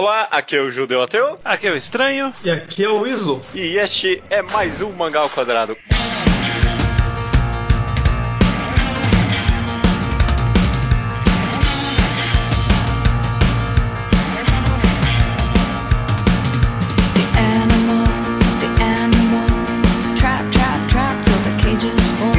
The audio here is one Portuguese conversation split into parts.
Olá, aqui é o Judeu Ateu. Aqui é o Estranho. E aqui é o Iso. E este é mais um Mangá ao Quadrado.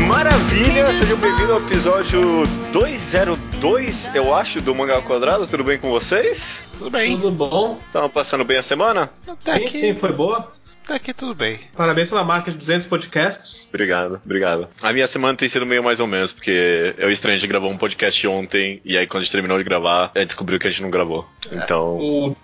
Maravilha, sejam bem-vindos ao episódio 202, eu acho, do Mangá Quadrado. Tudo bem com vocês? Tudo bem? Tudo bom? Estão passando bem a semana? Tá sim, aqui, sim, foi boa. tá aqui tudo bem. Parabéns pela marca de 200 podcasts. Obrigado, obrigado. A minha semana tem sido meio mais ou menos, porque eu e o Estranho a gente gravou um podcast ontem, e aí quando a gente terminou de gravar, a gente descobriu que a gente não gravou. Então. O...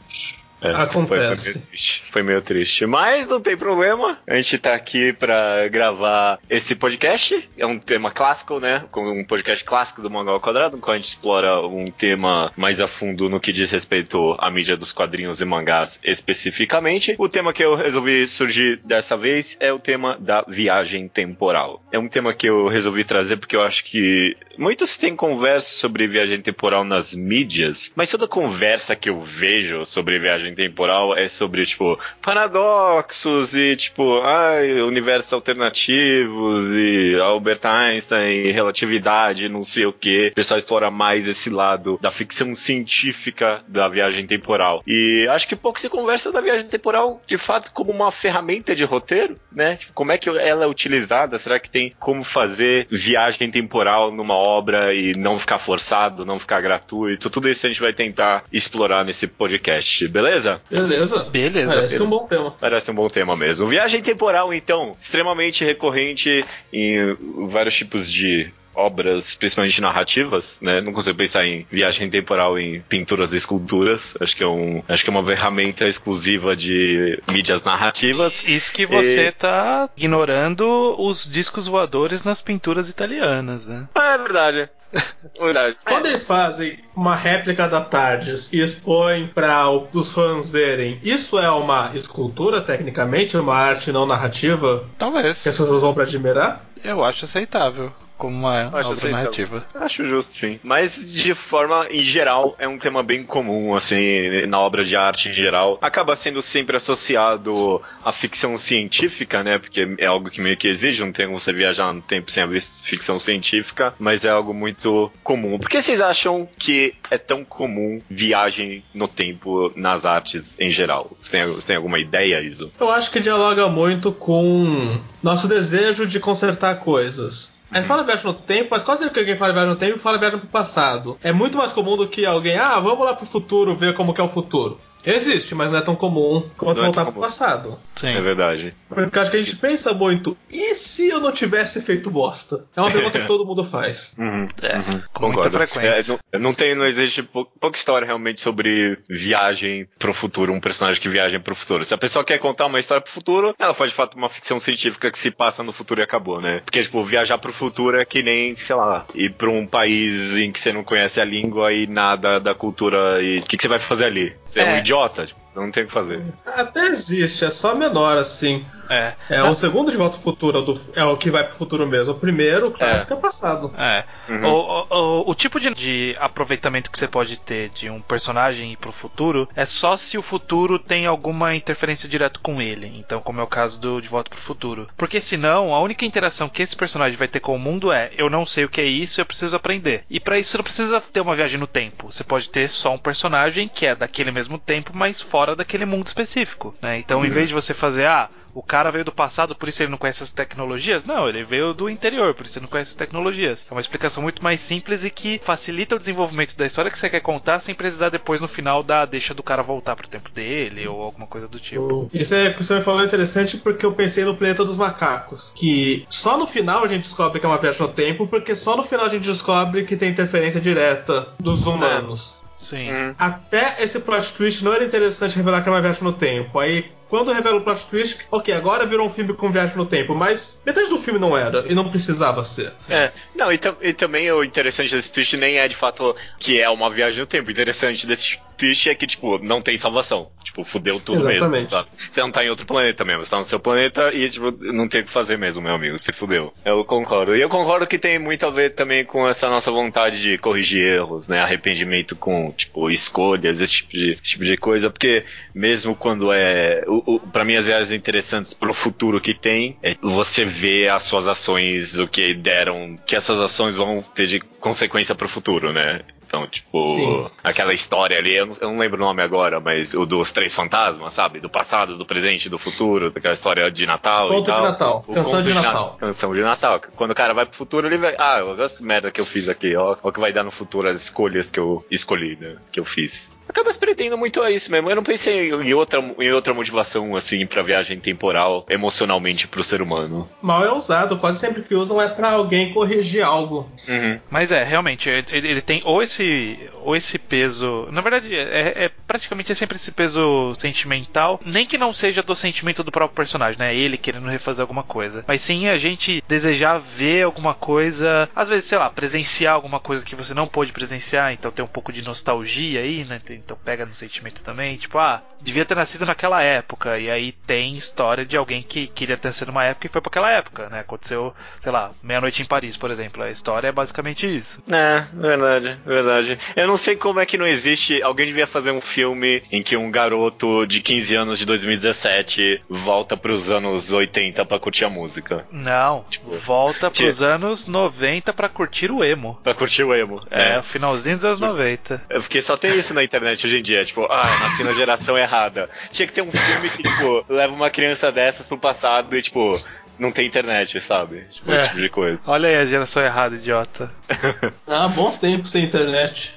É, Acontece. Foi, foi meio triste, foi meio triste. Mas não tem problema. A gente tá aqui pra gravar esse podcast. É um tema clássico, né? Um podcast clássico do Mangá ao Quadrado, quando a gente explora um tema mais a fundo no que diz respeito à mídia dos quadrinhos e mangás especificamente. O tema que eu resolvi surgir dessa vez é o tema da viagem temporal. É um tema que eu resolvi trazer porque eu acho que muitos têm conversa sobre viagem temporal nas mídias, mas toda conversa que eu vejo sobre viagem temporal é sobre, tipo, paradoxos e, tipo, ai, universos alternativos e Albert Einstein, relatividade, não sei o que. O pessoal explora mais esse lado da ficção científica da viagem temporal. E acho que pouco se conversa da viagem temporal, de fato, como uma ferramenta de roteiro, né? Tipo, como é que ela é utilizada? Será que tem como fazer viagem temporal numa obra e não ficar forçado, não ficar gratuito? Tudo isso a gente vai tentar explorar nesse podcast, beleza? Beleza. Beleza. Parece um bom tema. Parece um bom tema mesmo. Viagem temporal, então, extremamente recorrente em vários tipos de obras, principalmente narrativas, né? Não consigo pensar em viagem temporal em pinturas e esculturas. Acho que é um, acho que é uma ferramenta exclusiva de mídias narrativas. Isso que você E- tá ignorando os discos voadores nas pinturas italianas, né? Ah, é verdade. Quando eles fazem uma réplica da Tardes e expõem para os fãs verem, isso é uma escultura, tecnicamente, uma arte não narrativa Talvez. que as pessoas vão para admirar? Eu acho aceitável como uma Acho obra aceitável. narrativa. Acho justo, sim. Mas, de forma, em geral, é um tema bem comum, assim, na obra de arte em geral. Acaba sendo sempre associado à ficção científica, né? Porque é algo que meio que exige, não tem como você viajar no tempo sem haver ficção científica, mas é algo muito comum. Por que vocês acham que é tão comum viagem no tempo nas artes em geral? Você tem, você tem alguma ideia, Iso? Eu acho que dialoga muito com nosso desejo de consertar coisas. A gente fala viagem no tempo, mas quase sempre que alguém fala viagem no tempo, fala viagem pro passado. É muito mais comum do que alguém, ah, vamos lá pro futuro ver como que é o futuro. Existe, mas não é tão comum quanto Não é voltar pro comum. passado. Sim. É verdade. Porque eu acho que a gente pensa muito, e se eu não tivesse feito bosta? É uma pergunta que todo mundo faz. Uhum. É, Uhum, com muita frequência. É, não, não tem, não existe pou- pouca história realmente sobre viagem pro futuro, um personagem que viaja pro futuro. Se a pessoa quer contar uma história pro futuro, ela faz de fato uma ficção científica que se passa no futuro e acabou, né? Porque, tipo, viajar pro futuro é que nem, sei lá, ir pra um país em que você não conhece a língua e nada da cultura e o que, que você vai fazer ali? Você é, um É. idiota? Tipo, não tem o que fazer. Até existe, é só menor assim. É. É o segundo de volta ao futuro, é o do- é o que vai pro futuro mesmo. O primeiro, o clássico, é, passado. É. Uhum. O, o, o- o tipo de, de aproveitamento que você pode ter de um personagem ir pro futuro é só se o futuro tem alguma interferência direto com ele. Então, como é o caso do De Volta pro Futuro. Porque senão, a única interação que esse personagem vai ter com o mundo é: eu não sei o que é isso, eu preciso aprender. E pra isso você não precisa ter uma viagem no tempo. Você pode ter só um personagem que é daquele mesmo tempo, mas fora daquele mundo específico. Né? Então, em vez de você fazer, ah, o cara veio do passado, por isso ele não conhece as tecnologias? Não, ele veio do interior, por isso ele não conhece as tecnologias. É uma explicação muito mais simples e que facilita o desenvolvimento da história que você quer contar sem precisar depois no final da deixa do cara voltar pro tempo dele ou alguma coisa do tipo. Isso é que você me falou é interessante porque eu pensei no planeta dos macacos. Que só no final a gente descobre que é uma viagem no tempo, porque só no final a gente descobre que tem interferência direta dos humanos. Sim. Uhum. Até esse plot twist não era interessante revelar que era uma viagem no tempo. Aí, quando revela o plot twist, ok, agora virou um filme com viagem no tempo, mas metade do filme não era, e não precisava ser. É, não, e, e também o interessante desse twist nem é de fato que é uma viagem no tempo. O interessante desse triste é que, tipo, não tem salvação. Tipo, fudeu tudo Exatamente. mesmo. Sabe? Você não tá em outro planeta mesmo, você tá no seu planeta e, tipo, não tem o que fazer mesmo, meu amigo. Se fudeu. Eu concordo. E eu concordo que tem muito a ver também com essa nossa vontade de corrigir erros, né? Arrependimento com, tipo, escolhas, esse tipo de, esse tipo de coisa. Porque mesmo quando é. O, o, pra mim, as viagens interessantes pro futuro que tem, é você vê as suas ações, o que deram, que essas ações vão ter de consequência pro futuro, né? Então, tipo, Sim. aquela história ali, eu não, eu não lembro o nome agora, mas o dos três fantasmas, sabe? Do passado, do presente, do futuro, daquela história de Natal Conto e de Natal. O Canção de Na- Natal. Canção de Natal. Quando o cara vai pro futuro, ele vai. Ah, eu gosto de merda que eu fiz aqui. Ó o que vai dar no futuro as escolhas que eu escolhi, né? Que eu fiz. Acaba se pretendendo muito a isso mesmo. Eu não pensei em outra, em outra motivação, assim, pra viagem temporal, emocionalmente pro ser humano. Mal é usado, quase sempre que usam é pra alguém corrigir algo. Uhum. Mas é, realmente, ele, ele tem ou esse, ou esse peso. Na verdade, é, é praticamente é sempre esse peso sentimental. Nem que não seja do sentimento do próprio personagem, né? Ele querendo refazer alguma coisa. Mas sim a gente desejar ver alguma coisa. Às vezes, sei lá, presenciar alguma coisa que você não pôde presenciar. Então tem um pouco de nostalgia aí, né? Então pega no sentimento também. Tipo, ah, devia ter nascido naquela época. E aí tem história de alguém que queria ter nascido numa época e foi pra aquela época, né? Aconteceu, sei lá, meia-noite em Paris, por exemplo. A história é basicamente isso. É, verdade, verdade. Eu não sei como é que não existe. Alguém devia fazer um filme em que um garoto de 15 anos de 2017 volta pros anos 80 pra curtir a música. Não, Tipo, volta tira- pros anos 90 pra curtir o emo. Pra curtir o emo. É, o finalzinho dos anos 90. É porque só tem isso na internet hoje em dia, tipo, ah, nasci na geração errada. Tinha que ter um filme que, tipo, leva uma criança dessas pro passado e, tipo, não tem internet, sabe? Tipo, É. esse tipo de coisa. Olha aí a geração errada, idiota. Ah, bons tempos sem internet.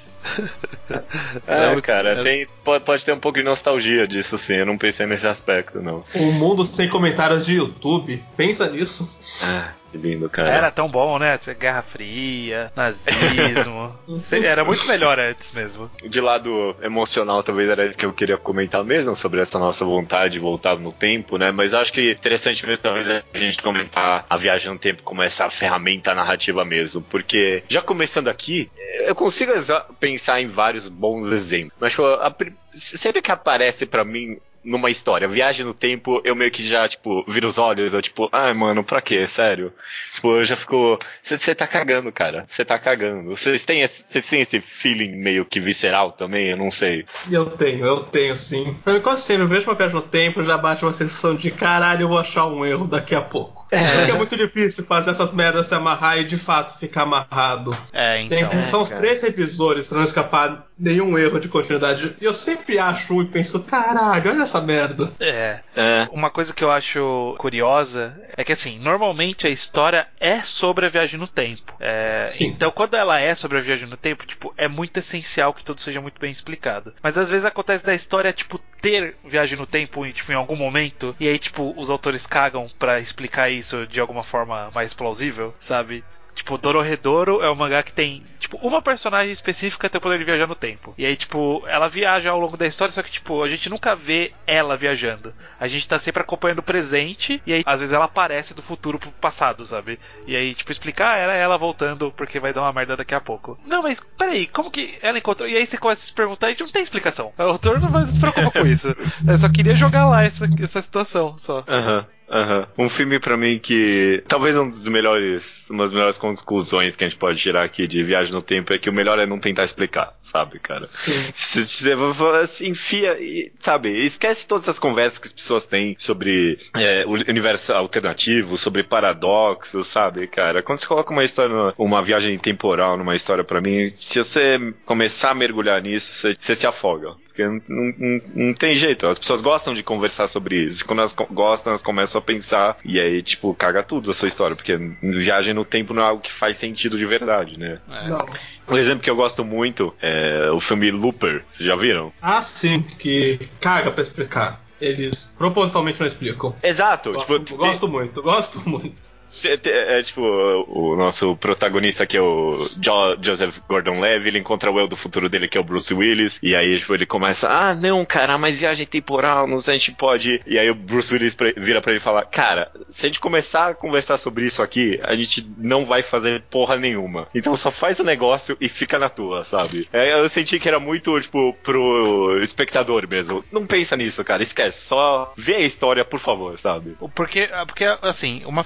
É, É, cara, é- tem, pode, pode ter um pouco de nostalgia disso, sim. Eu não pensei nesse aspecto, não. Um mundo sem comentários de YouTube. Pensa nisso. Ah, que lindo, cara. Era tão bom, né? Guerra Fria, nazismo. Era muito melhor antes mesmo. De lado emocional, talvez era isso que eu queria comentar mesmo, sobre essa nossa vontade de voltar no tempo, né? Mas acho que interessante mesmo, talvez, a gente comentar a viagem no tempo como essa ferramenta narrativa mesmo. Porque, já começando aqui, eu consigo pensar em vários bons exemplos. Mas, tipo, a sempre que aparece pra mim numa história, viagem no tempo, eu meio que já, tipo, viro os olhos, eu tipo, ai, mano, pra quê? Sério? Tipo, eu já fico. Você tá cagando, cara. Você tá cagando. Vocês têm, esse- vocês têm esse feeling meio que visceral também? Eu não sei. Eu tenho, eu tenho sim. Pra mim, quase sempre, eu vejo uma viagem no tempo, já bate uma sensação de caralho, eu vou achar um erro daqui a pouco. Porque é muito difícil fazer essas merdas se amarrar e de fato ficar amarrado. É, Tem, então. são os cara. três revisores pra não escapar nenhum erro de continuidade. E eu sempre acho um e penso, caralho, olha essa merda. É. É. Uma coisa que eu acho curiosa é que, assim, normalmente a história é sobre a viagem no tempo. É, Sim. então, quando ela é sobre a viagem no tempo, tipo, é muito essencial que tudo seja muito bem explicado. Mas às vezes acontece da história, tipo, ter viagem no tempo em, tipo, em algum momento, e aí, tipo, os autores cagam pra explicar isso de alguma forma mais plausível, sabe? Tipo, Dororedoro é um mangá que tem, tipo, uma personagem específica tem o poder de viajar no tempo. E aí, tipo, ela viaja ao longo da história, só que, tipo, a gente nunca vê ela viajando. A gente tá sempre acompanhando o presente, e aí, às vezes, ela aparece do futuro pro passado, sabe? E aí, tipo, explicar, ah, era ela voltando, porque vai dar uma merda daqui a pouco. Não, mas peraí, como que ela encontrou? E aí você começa a se perguntar e não tem explicação. O autor não vai se preocupar com isso. Eu só queria jogar lá essa, essa situação, só. Aham, aham. Um filme pra mim que. Talvez um dos melhores. Uma das melhores conclusões que a gente pode tirar aqui de viagem no tempo é que o melhor é não tentar explicar, sabe, cara? Sim. Se você se enfia e, sabe, esquece todas as conversas que as pessoas têm sobre é, o universo alternativo, sobre paradoxos, sabe, cara? Quando você coloca uma história, uma viagem temporal numa história pra mim, se você começar a mergulhar nisso, você, você se afoga. Porque não, não- não tem jeito, as pessoas gostam de conversar sobre isso. Quando elas gostam, elas começam a pensar e aí, tipo, caga tudo a sua história, porque viagem no tempo não é algo que faz sentido de verdade, né? Não. Um exemplo que eu gosto muito é o filme Looper, vocês já viram? Ah, sim, que caga pra explicar. Eles propositalmente não explicam. Exato, Gosto, tipo, gosto muito, gosto muito. É, é, tipo, o nosso protagonista que é o jo Joseph Gordon-Levitt, ele encontra o eu do futuro dele que é o Bruce Willis, e aí tipo, ele começa, ah, não, cara, mas viagem temporal, não sei, a gente pode... E aí o Bruce Willis vira pra ele e fala, cara, se a gente começar a conversar sobre isso aqui, a gente não vai fazer porra nenhuma. Então só faz o negócio e fica na tua, sabe? É, eu senti que era muito, tipo, pro espectador mesmo. Não pensa nisso, cara, esquece, só vê a história, por favor, sabe? Porque, porque assim, uma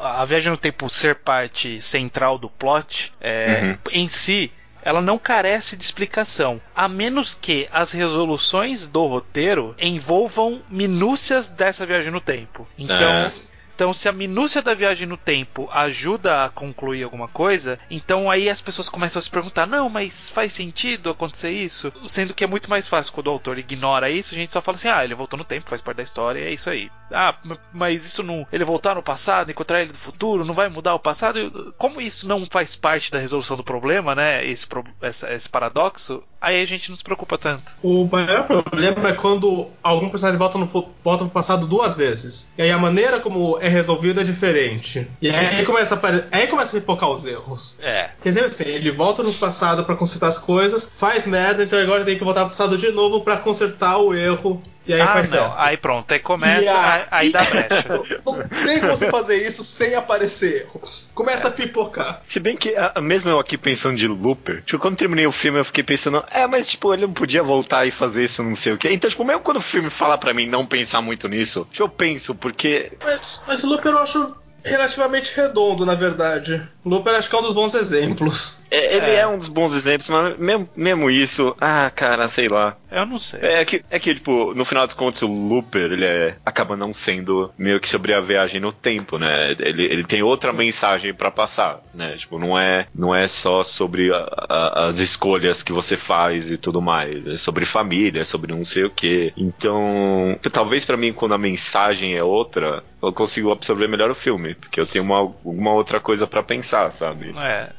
a viagem no tempo ser parte central do plot é, uhum. em si ela não carece de explicação, a menos que as resoluções do roteiro envolvam minúcias dessa viagem no tempo. Então, é. Então, se a minúcia da viagem no tempo ajuda a concluir alguma coisa, então aí as pessoas começam a se perguntar: não, mas faz sentido acontecer isso? Sendo que é muito mais fácil quando o autor ignora isso, a gente só fala assim: ah, ele voltou no tempo, faz parte da história, é isso aí. Ah, mas isso não. Ele voltar no passado, encontrar ele do futuro, não vai mudar o passado? Como isso não faz parte da resolução do problema, né? Esse, esse, esse paradoxo, aí a gente não se preocupa tanto. O maior problema é quando algum personagem volta no, volta no passado duas vezes. E aí a maneira como é resolvido é diferente. E aí começa a, aí começa a pipocar os erros. É. Quer dizer assim, ele volta no passado para consertar as coisas, faz merda, então agora tem que voltar pro passado de novo para consertar o erro e aí ah, faz não. certo. Aí pronto, aí começa, aí, aí dá brecha. Não tem como você fazer isso sem aparecer erro. Começa a pipocar. Se bem que, mesmo eu aqui pensando de Looper, tipo, quando terminei o filme eu fiquei pensando, é, mas tipo, ele não podia voltar e fazer isso, não sei o quê. Então, tipo, mesmo quando o filme fala para mim não pensar muito nisso, eu penso, porque. Mas, mas Looper eu acho relativamente redondo, na verdade. Looper acho que é um dos bons exemplos. É, ele é. é. um dos bons exemplos, mas mesmo, mesmo, isso, ah, cara, sei lá. Eu não sei. É que, é que, tipo, no final dos contos, o Looper, ele é, acaba não sendo meio que sobre a viagem no tempo, né? Ele, ele tem outra mensagem para passar, né? Tipo, não é, não é só sobre a, a, as escolhas que você faz e tudo mais. É sobre família, é sobre não sei o que. Então, talvez para mim, quando a mensagem é outra, eu consigo absorver melhor o filme, porque eu tenho uma, alguma outra coisa para pensar, sabe? É,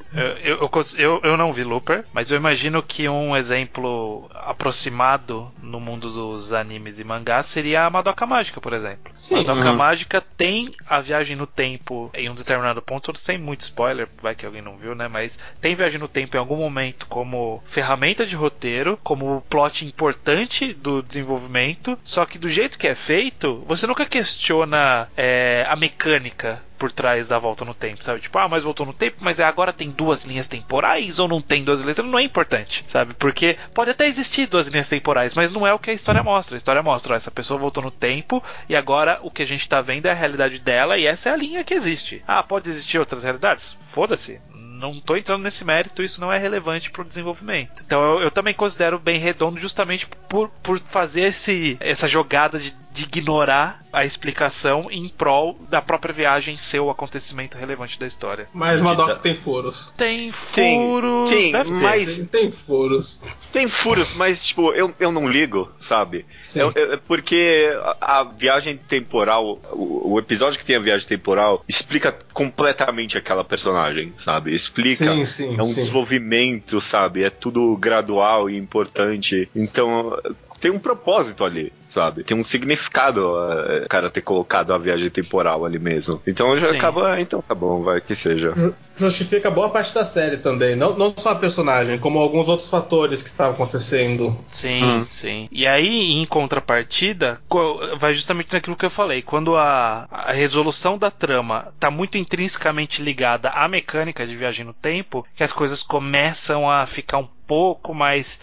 eu, eu, eu, eu não vi Looper, mas eu imagino que um exemplo aproximado no mundo dos animes e mangás seria a Madoka Mágica, por exemplo. Sim. Madoka uhum. Mágica tem a viagem no tempo em um determinado ponto, sem muito spoiler, vai que alguém não viu, né? Mas tem viagem no tempo em algum momento como ferramenta de roteiro, como plot importante do desenvolvimento, só que do jeito que é feito, você nunca questiona é, a mecânica por trás da volta no tempo, sabe? Tipo, ah, mas voltou no tempo, mas é agora tem duas linhas temporais ou não tem duas linhas temporais? Não é importante, sabe? Porque pode até existir duas linhas temporais, mas não é o que a história mostra. A história mostra, ó, essa pessoa voltou no tempo e agora o que a gente tá vendo é a realidade dela e essa é a linha que existe. Ah, pode existir outras realidades? Foda-se não estou entrando nesse mérito, isso não é relevante para o desenvolvimento. Então eu, eu, também considero bem redondo justamente por, por fazer esse, essa jogada de, de ignorar a explicação em prol da própria viagem ser o acontecimento relevante da história. Mas Madoka tem furos. Tem furos. Tem, tem mas tem, tem, furos. Tem furos, mas tipo, eu, eu não ligo, sabe? Eu, eu, porque a, a, viagem temporal, o, o, episódio que tem a viagem temporal explica completamente aquela personagem, sabe? Explica. Sim, sim, é um sim. desenvolvimento, sabe? É tudo gradual e importante. Então, tem um propósito ali sabe? Tem um significado o cara ter colocado a viagem temporal ali mesmo. Então já Sim. acaba, ah, então tá bom, vai que seja. Justifica boa parte da série também, não, não só a personagem, como alguns outros fatores que estavam acontecendo. Sim, hum. sim. E aí, em contrapartida, vai justamente naquilo que eu falei. Quando a, a resolução da trama tá muito intrinsecamente ligada à mecânica de viagem no tempo, que as coisas começam a ficar um pouco mais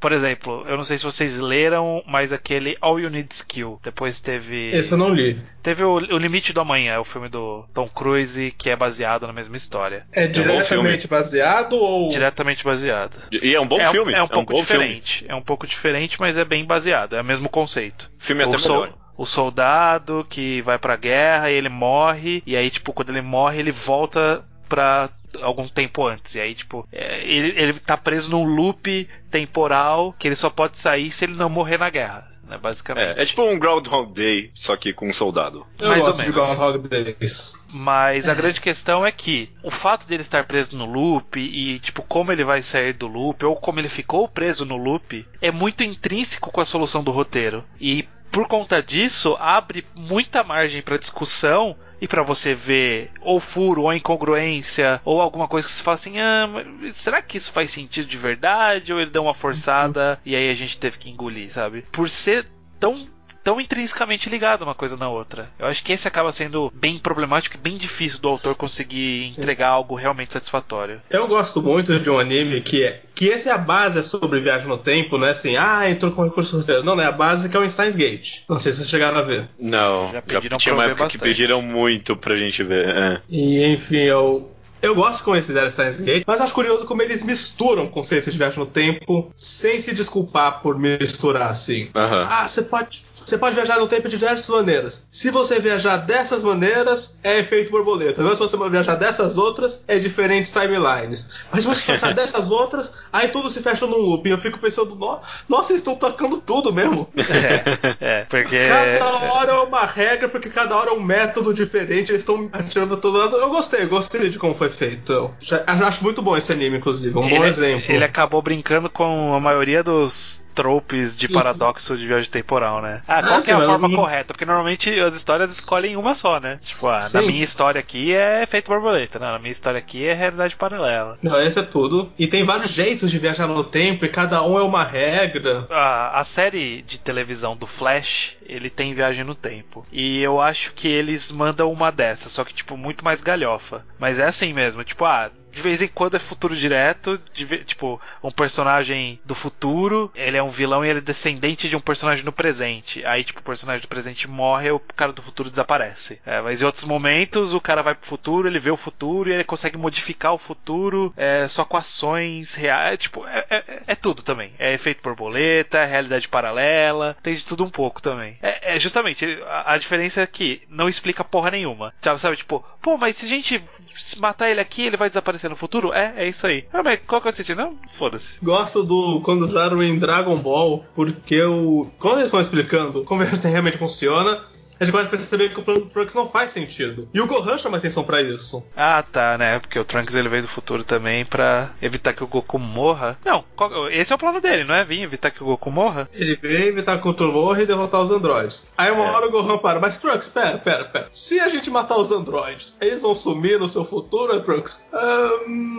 por exemplo, eu não sei se vocês leram, mas aquele All You Need Skill. Depois teve. Esse eu não li. Teve o, o Limite do Amanhã, o filme do Tom Cruise, que é baseado na mesma história. É diretamente é baseado ou. Diretamente baseado. E é um bom é, filme. É um pouco é um diferente. Filme. É um pouco diferente, mas é bem baseado. É o mesmo conceito. O filme é até melhor. o soldado que vai pra guerra e ele morre, e aí, tipo, quando ele morre, ele volta pra algum tempo antes. E aí, tipo, é, ele, ele tá preso num loop temporal que ele só pode sair se ele não morrer na guerra. Né, basicamente. É, é tipo um Groundhog Day, só que com um soldado. Eu Mais gosto ou menos. de Groundhog Days. Mas a grande questão é que o fato de ele estar preso no loop e, tipo, como ele vai sair do loop, ou como ele ficou preso no loop, é muito intrínseco com a solução do roteiro. E por conta disso, abre muita margem para discussão e pra você ver ou furo, ou incongruência, ou alguma coisa que você fala assim: ah, será que isso faz sentido de verdade? Ou ele deu uma forçada e aí a gente teve que engolir, sabe? Por ser tão tão intrinsecamente ligado uma coisa na outra. Eu acho que esse acaba sendo bem problemático e bem difícil do autor conseguir Sim. entregar algo realmente satisfatório. Eu gosto muito de um anime que é. Que esse é a base é sobre viagem no tempo, não é assim, ah, entrou com recurso roteiro. Não, não é a base que é o Steins Gate. Não sei se vocês chegaram a ver. Não, Já já, pediram tinha pra uma época que bastante. pediram muito pra gente ver. é. E enfim, eu. Eu gosto como eles fizeram Steins Gate, mas acho curioso como eles misturam conceitos de viagem no tempo sem se desculpar por misturar assim. Aham. Ah, você pode, você pode viajar no tempo de diversas maneiras. Se você viajar dessas maneiras, é efeito borboleta. Mas se você viajar dessas outras, é diferentes timelines. Mas se você pensar dessas outras, aí tudo se fecha num loop. Eu fico pensando, "No- nossa, eles estão tocando tudo mesmo. É, é porque. Cada hora é uma regra, porque cada hora é um método diferente. Eles estão atirando todo lado. Eu gostei, gostei de como foi feito. Eu já- acho muito bom esse anime, inclusive. Um bom ele, exemplo. ele acabou brincando com a maioria dos tropes de paradoxo de viagem temporal, né? Ah, qual que sim, é a forma não- correta? Porque normalmente as histórias escolhem uma só, né? Tipo, ah, na minha história aqui é efeito borboleta, não, na minha história aqui é realidade paralela. Não, esse é tudo. E tem vários jeitos de viajar no tempo, e cada um é uma regra. A, a série de televisão do Flash, ele tem viagem no tempo. E eu acho que eles mandam uma dessas, só que, tipo, muito mais galhofa. Mas é assim mesmo, tipo, ah, de vez em quando é futuro direto, de tipo, um personagem do futuro, ele é um vilão e ele é descendente de um personagem no presente. Aí, tipo, o personagem do presente morre e o cara do futuro desaparece. É, mas em outros momentos, o cara vai pro futuro, ele vê o futuro e ele consegue modificar o futuro é, só com ações reais. Tipo, é, é- é tudo também. É efeito borboleta, é realidade paralela, tem de tudo um pouco também. É, é justamente, a, a diferença é que não explica porra nenhuma. Sabe, sabe, tipo, pô, mas se a gente matar ele aqui, ele vai desaparecer no futuro? É, é isso aí. Ah, mas qual que é o sentido? Não, foda-se. Gosto do quando usaram em Dragon Ball, porque o. Quando eles estão explicando como realmente funciona, a gente começa a perceber que o plano do Trunks não faz sentido. E o Gohan chama atenção pra isso. Ah, tá, né? Porque o Trunks ele veio do futuro também pra evitar que o Goku morra. Não, qual- esse é o plano dele, não é? Vir evitar que o Goku morra? Ele veio evitar que o Turbo morra e derrotar os androides. Aí uma É. hora o Gohan para, mas Trunks, pera, pera, pera. Se a gente matar os androides, eles vão sumir no seu futuro, né, Trunks? Ah,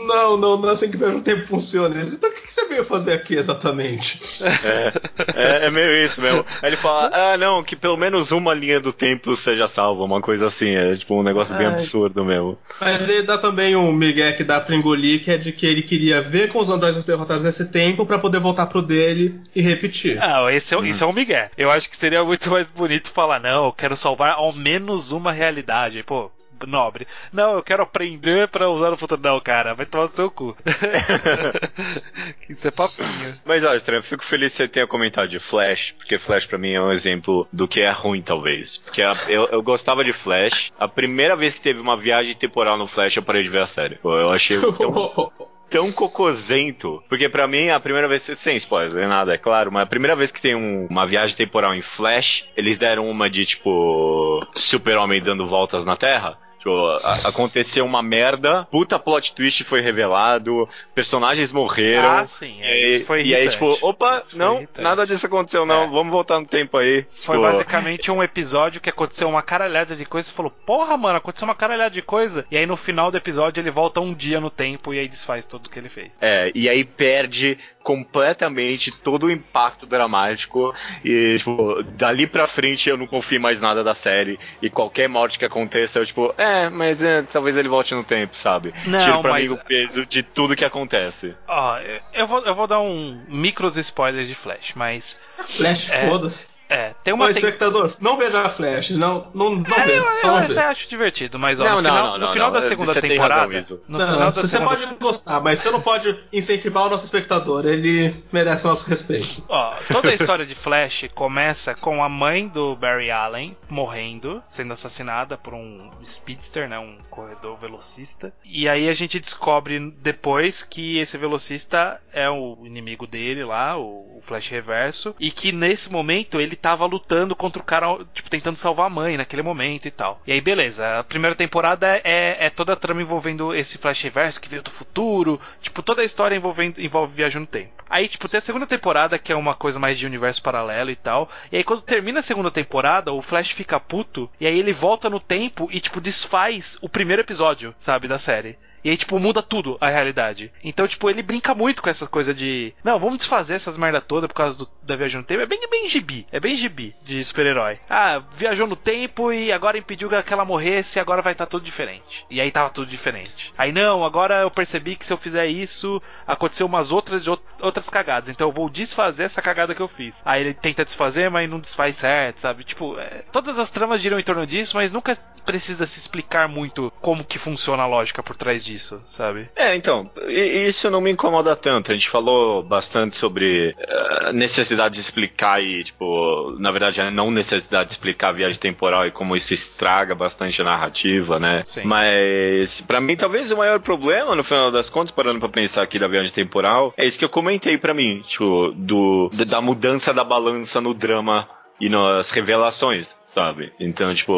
não, não, não é assim que viagem no tempo funciona. Então o que que você veio fazer aqui exatamente? É, é, é meio isso mesmo. Aí ele fala, ah, não, que pelo menos uma linha do tempo seja salva, uma coisa assim. É tipo um negócio bem Ai. absurdo mesmo. Mas ele dá também um migué que dá pra engolir, que é de que ele queria ver com os androides derrotados nesse tempo pra poder voltar pro dele e repetir. Ah, esse é, o- isso é um migué. Eu acho que seria muito mais bonito falar, não, eu quero salvar ao menos uma realidade. Pô, nobre. Não, eu quero aprender pra usar no futuro. Não, cara, vai tomar no seu cu. isso é papinho. Mas olha, Estranho, eu fico feliz que você tenha comentado de Flash, porque Flash pra mim é um exemplo do que é ruim, talvez. Porque a- eu, eu gostava de Flash. A primeira vez que teve uma viagem temporal no Flash, eu parei de ver a série. Pô, Eu achei tão, tão cocosento. Porque pra mim, a primeira vez, sem spoiler, nem nada, é claro, mas a primeira vez que tem um- uma viagem temporal em Flash, eles deram uma de tipo Super-Homem dando voltas na Terra. Tipo, a- aconteceu uma merda, puta plot twist foi revelado, personagens morreram. Ah, sim, é, e, isso foi e aí, tipo, opa, não, irritante. nada disso aconteceu, não, É. vamos voltar no tempo aí. Foi Tipo, basicamente um episódio que aconteceu uma caralhada de coisa. Você falou, porra, mano, aconteceu uma caralhada de coisa. E aí no final do episódio ele volta um dia no tempo e aí desfaz tudo que ele fez. É, e aí perde completamente todo o impacto dramático. E, tipo, dali pra frente eu não confio mais nada da série. E qualquer morte que aconteça, eu, tipo, é, mas é, talvez ele volte no tempo, sabe? Não, Tira pra mas- mim o peso de tudo que acontece. Ó, eu- vou, eu vou dar um micros spoilers de Flash, mas. Flash, É. foda-se. É, tem Ô, uma. tem- espectador, não veja a Flash. Não, não, não É, vê. eu, Só eu não até vê. acho divertido, mas ó, Não, no não, final, não, no final não, da segunda você tem temporada. razão, no Não, final você segunda pode gostar, mas você não pode incentivar o nosso espectador. Ele merece o nosso respeito. Ó, toda a história de Flash começa com a mãe do Barry Allen morrendo, sendo assassinada por um speedster, né, um corredor velocista. E aí a gente descobre depois que esse velocista é o inimigo dele lá, o Flash Reverso, e que nesse momento ele tava lutando contra o cara, tipo, tentando salvar a mãe naquele momento e tal. E aí, beleza, a primeira temporada é, é toda a trama envolvendo esse Flash Reverso que veio do futuro, tipo, toda a história envolvendo, envolve viagem no tempo. Aí, tipo, tem a segunda temporada que é uma coisa mais de universo paralelo e tal. E aí, quando termina a segunda temporada, o Flash fica puto, e aí ele volta no tempo e, tipo, desfaz o primeiro episódio, sabe, da série. E aí, tipo, muda tudo a realidade. Então, tipo, ele brinca muito com essa coisa de. Não, vamos desfazer essas merda toda por causa do, da viagem no tempo. É bem, bem gibi. É bem gibi de super-herói. Ah, viajou no tempo e agora impediu que ela morresse e agora vai estar tá tudo diferente. E aí tava tudo diferente. Aí, não, agora eu percebi que se eu fizer isso, aconteceu umas outras outras cagadas. Então eu vou desfazer essa cagada que eu fiz. Aí ele tenta desfazer, mas não desfaz certo, sabe? Tipo, é, todas as tramas giram em torno disso, mas nunca precisa se explicar muito como que funciona a lógica por trás disso disso, sabe? É, então, isso não me incomoda tanto. A gente falou bastante sobre uh, necessidade de explicar e, tipo, na verdade, a não necessidade de explicar a viagem temporal e como isso estraga bastante a narrativa, né? Sim. Mas, para mim, talvez o maior problema, no final das contas, parando pra pensar aqui da viagem temporal, é isso que eu comentei para mim, tipo, do, da mudança da balança no drama e nas revelações sabe? Então, tipo,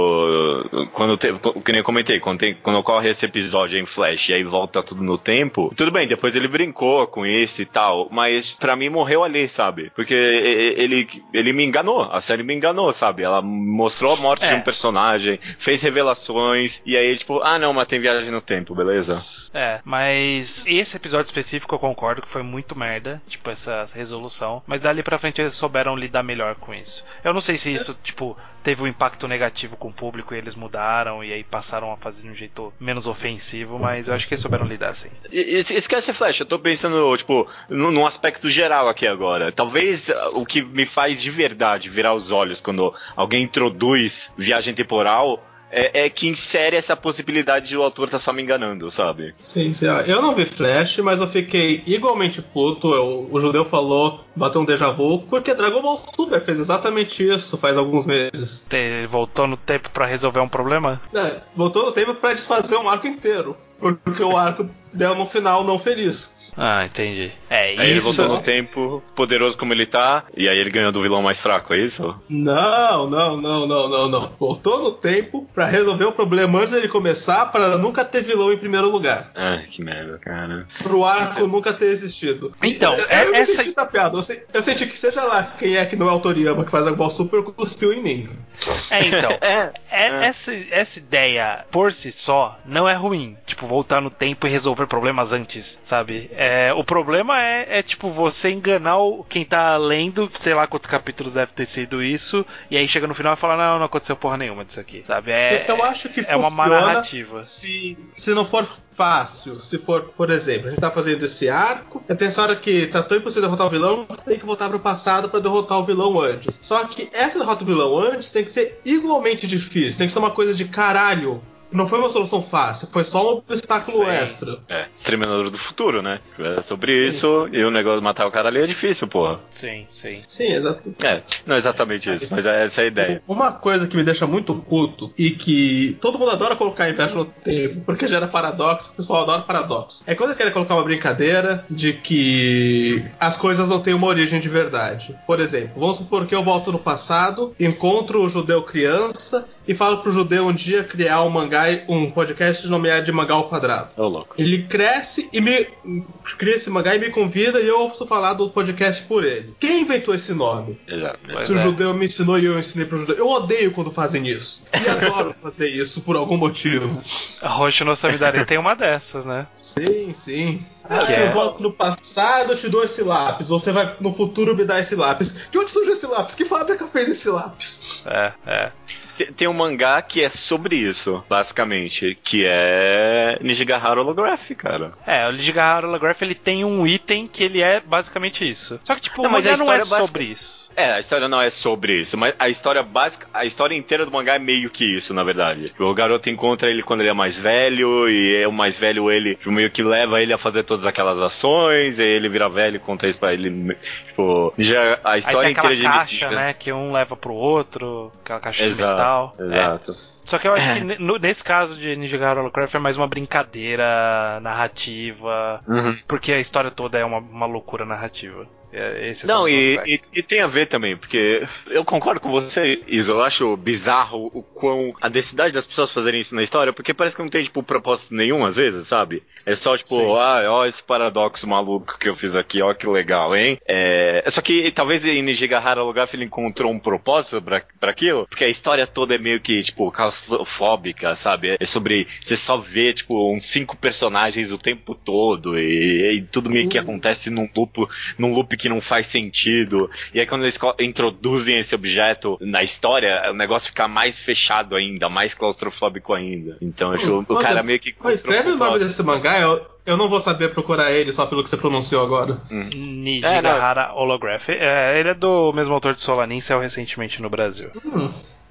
quando te, que nem eu comentei, quando, tem, quando ocorre esse episódio em Flash e aí volta tudo no tempo, tudo bem, depois ele brincou com isso e tal, mas para mim morreu ali, sabe? Porque ele, ele me enganou, a série me enganou, sabe? Ela mostrou a morte é. de um personagem, fez revelações, e aí, tipo, ah não, mas tem viagem no tempo, beleza? É, mas esse episódio específico eu concordo que foi muito merda, tipo, essa resolução, mas dali pra frente eles souberam lidar melhor com isso. Eu não sei se isso, tipo, teve um impacto negativo com o público e eles mudaram e aí passaram a fazer de um jeito menos ofensivo, mas eu acho que eles souberam lidar assim. Esquece Flash, eu tô pensando, tipo, num aspecto geral aqui agora. Talvez uh, o que me faz de verdade virar os olhos quando alguém introduz viagem temporal é, é, que insere essa possibilidade de o autor estar tá só me enganando, sabe? Sim, sim. Eu não vi Flash, mas eu fiquei igualmente puto. Eu, o judeu falou, bateu um déjà vu, porque Dragon Ball Super fez exatamente isso faz alguns meses. Ele voltou no tempo para resolver um problema? É, voltou no tempo para desfazer um arco inteiro. Porque o arco deu no final não feliz. Ah, entendi. É aí isso. ele voltou no tempo, poderoso como ele tá, e aí ele ganhou do vilão mais fraco, é isso? Não, não, não, não, não, não. Voltou no tempo para resolver o problema antes dele começar, para nunca ter vilão em primeiro lugar. Ah, que merda, cara. Pro arco nunca ter existido. Então, eu, eu me essa... senti tapeado. Eu, sei, eu senti que seja lá quem é que não é o Toriyama que faz a Ball Super cuspiu em mim. É, então. é, é, Essa, essa ideia por si só não é ruim. Tipo, voltar no tempo e resolver problemas antes, sabe? É, o problema é, é, tipo, você enganar o, quem tá lendo, sei lá quantos capítulos deve ter sido isso, e aí chega no final e fala, não, não aconteceu porra nenhuma disso aqui, sabe? É, eu acho que é uma má narrativa. Se, se não for fácil, se for, por exemplo, a gente tá fazendo esse arco, tem essa hora que tá tão impossível derrotar o vilão, você tem que voltar pro passado para derrotar o vilão antes. Só que essa derrota do vilão antes tem que ser igualmente difícil, tem que ser uma coisa de caralho não foi uma solução fácil, foi só um obstáculo Sim. extra. É, Exterminador do Futuro, né? É sobre sim. isso, e o negócio de matar o cara ali é difícil, porra. Sim, sim. Sim, exato. É, não exatamente isso, mas é essa é a ideia. Uma coisa que me deixa muito puto e que todo mundo adora colocar inveja no tempo, porque gera paradoxo, o pessoal adora paradoxo. É quando eles querem colocar uma brincadeira de que as coisas não têm uma origem de verdade. Por exemplo, vamos supor que eu volto no passado, encontro o judeu criança e falo pro judeu um dia criar um mangá, um podcast nomeado de Mangá ao Quadrado. Oh, louco. Ele cresce e me cria esse mangá e me convida e eu ouço falar do podcast por ele. Quem inventou esse nome? Exato. Se o é. judeu me ensinou e eu ensinei pro judeu. Eu odeio quando fazem isso. E adoro fazer isso por algum motivo. A Rocha no Samidare tem uma dessas, né? Sim, sim. Ah, é. eu volto no passado, eu te dou esse lápis. Você vai no futuro me dar esse lápis. De onde surgiu esse lápis? Que fábrica fez esse lápis? É, é tem um mangá que é sobre isso, basicamente, que é Nijigahara Holograph, cara. É, o Nijigahara Holograph ele tem um item que ele é basicamente isso. Só que tipo, não, o mangá não é sobre isso. É, a história não é sobre isso, mas a história básica, a história inteira do mangá é meio que isso, na verdade. O garoto encontra ele quando ele é mais velho, e é o mais velho ele meio que leva ele a fazer todas aquelas ações, e ele vira velho e conta isso pra ele. Tipo, já a história Aí tem inteira de caixa, né? Que um leva pro outro, aquela caixa exato, de metal. Exato. É. Só que eu acho é. que nesse caso de Ninja Holocraft é mais uma brincadeira narrativa, uhum. porque a história toda é uma, uma loucura narrativa. É, Esses são Não, e, e- e tem a ver também, porque eu concordo com você, Isa. Eu acho bizarro o quão a densidade das pessoas fazerem isso na história, porque parece que não tem, tipo, propósito nenhum às vezes, sabe? É só, tipo, Sim. ah, ó, esse paradoxo maluco que eu fiz aqui, ó, que legal, hein? É, só que talvez em Nijigahara Lugar ele encontrou um propósito pra, pra aquilo, porque a história toda é meio que, tipo, claustrofóbica, sabe? É sobre você só vê, tipo, uns cinco personagens o tempo todo e, e tudo meio que acontece num loop, num loop que não faz sentido. E aí quando eles introduzem esse objeto na história, o negócio fica mais fechado ainda, mais claustrofóbico ainda. Então eu acho Hum, o cara meio que. Escreve o nome desse mangá, eu, eu não vou saber procurar ele só pelo que você pronunciou agora. Nijigahara Holograph. É, ele é do mesmo autor de Solanin, saiu recentemente no Brasil. Hum.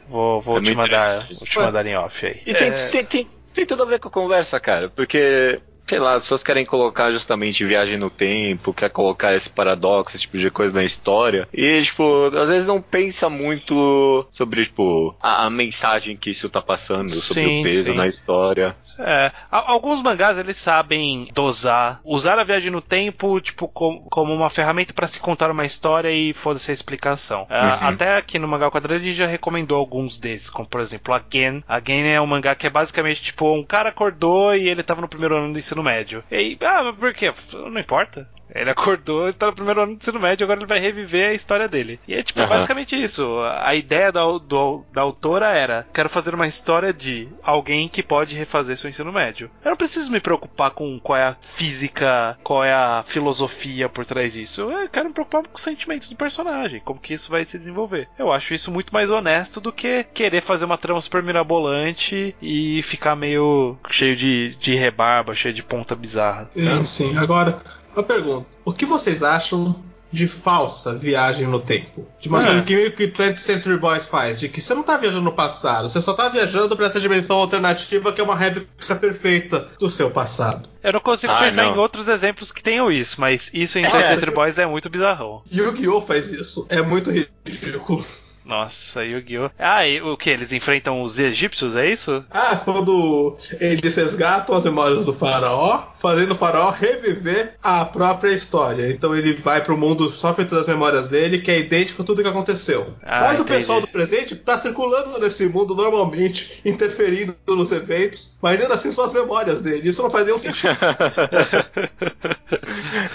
Vou, vou É te mandar, vou te mandar em off aí. E tem, É, tem, tem, tem tudo a ver com a conversa, cara, porque. Sei lá, as pessoas querem colocar justamente viagem no tempo, quer colocar esse paradoxo, esse tipo de coisa na história. E, tipo, às vezes não pensa muito sobre, tipo, a, a mensagem que isso tá passando, sobre Sim, o peso sim. na história. É, alguns mangás eles sabem dosar, usar a viagem no tempo tipo com- como uma ferramenta para se contar uma história e foda-se a explicação. Ah, Uhum. Até aqui no mangá quadrado ele já recomendou alguns desses, como por exemplo Again. Again é um mangá que é basicamente tipo um cara acordou e ele tava no primeiro ano do ensino médio. E aí, ah, mas por quê? Não importa. Ele acordou, ele tá no primeiro ano do ensino médio, agora ele vai reviver a história dele. E é tipo, é Aham. basicamente isso. A ideia da, do- da autora era: quero fazer uma história de alguém que pode refazer seu ensino médio. Eu não preciso me preocupar com qual é a física, qual é a filosofia por trás disso. Eu quero me preocupar com os sentimentos do personagem, como que isso vai se desenvolver. Eu acho isso muito mais honesto do que querer fazer uma trama super mirabolante e ficar meio cheio de, de rebarba, cheio de ponta bizarra. Sim, sim. Agora, uma pergunta. O que vocês acham de falsa viagem no tempo? De uma É. coisa que meio que 20th Century Boys faz, de que você não tá viajando no passado, você só tá viajando pra essa dimensão alternativa que é uma réplica perfeita do seu passado. Eu não consigo Ah, pensar não. em outros exemplos que tenham isso, mas isso em É, Century Boys é muito bizarrão. Yu-Gi-Oh! faz isso. É muito ridículo. Nossa, Yu-Gi-Oh! Ah, e o que? Eles enfrentam os egípcios, é isso? Ah, quando eles resgatam as memórias do faraó, fazendo o faraó reviver a própria história. Então ele vai pro mundo só feito das memórias dele, que é idêntico a tudo que aconteceu. Ah, Mas o entendi. pessoal do presente tá circulando nesse mundo normalmente, interferindo nos eventos, mas ainda assim são as memórias dele. Isso não faz nenhum sentido.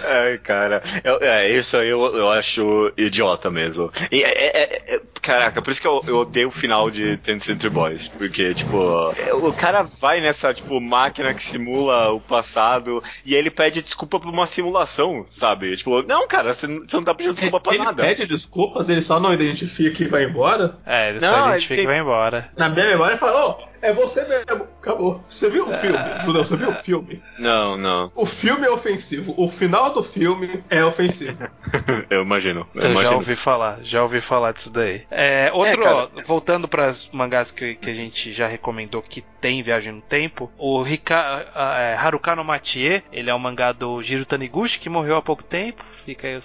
Ai, cara. Eu- é, isso aí eu, eu acho idiota mesmo. E, é- é- é- caraca, por isso que eu, eu odeio o final de Ten Century Boys. Porque, tipo, é, o cara vai nessa, tipo, máquina que simula o passado e ele pede desculpa por uma simulação, sabe? Tipo, não, cara, você não você não tá pedindo desculpa pra ele nada. pede desculpas, ele só não identifica e vai embora. É, ele Não, só ele identifica tem- e vai embora. Na minha memória ele fala, oh, é você mesmo, acabou. Você viu o filme, É. Judeu, você viu o filme? Não, não. O filme é ofensivo, o final do filme é ofensivo. Eu imagino. Eu Eu já imagino. ouvi falar, já ouvi falar disso daí. É, outro, É, ó, voltando para as mangás que, que a gente já recomendou que tem viagem no tempo, o Rika, ah, é, Haruka no Matie, ele é um mangá do Jiro Taniguchi que morreu há pouco tempo. Fica aí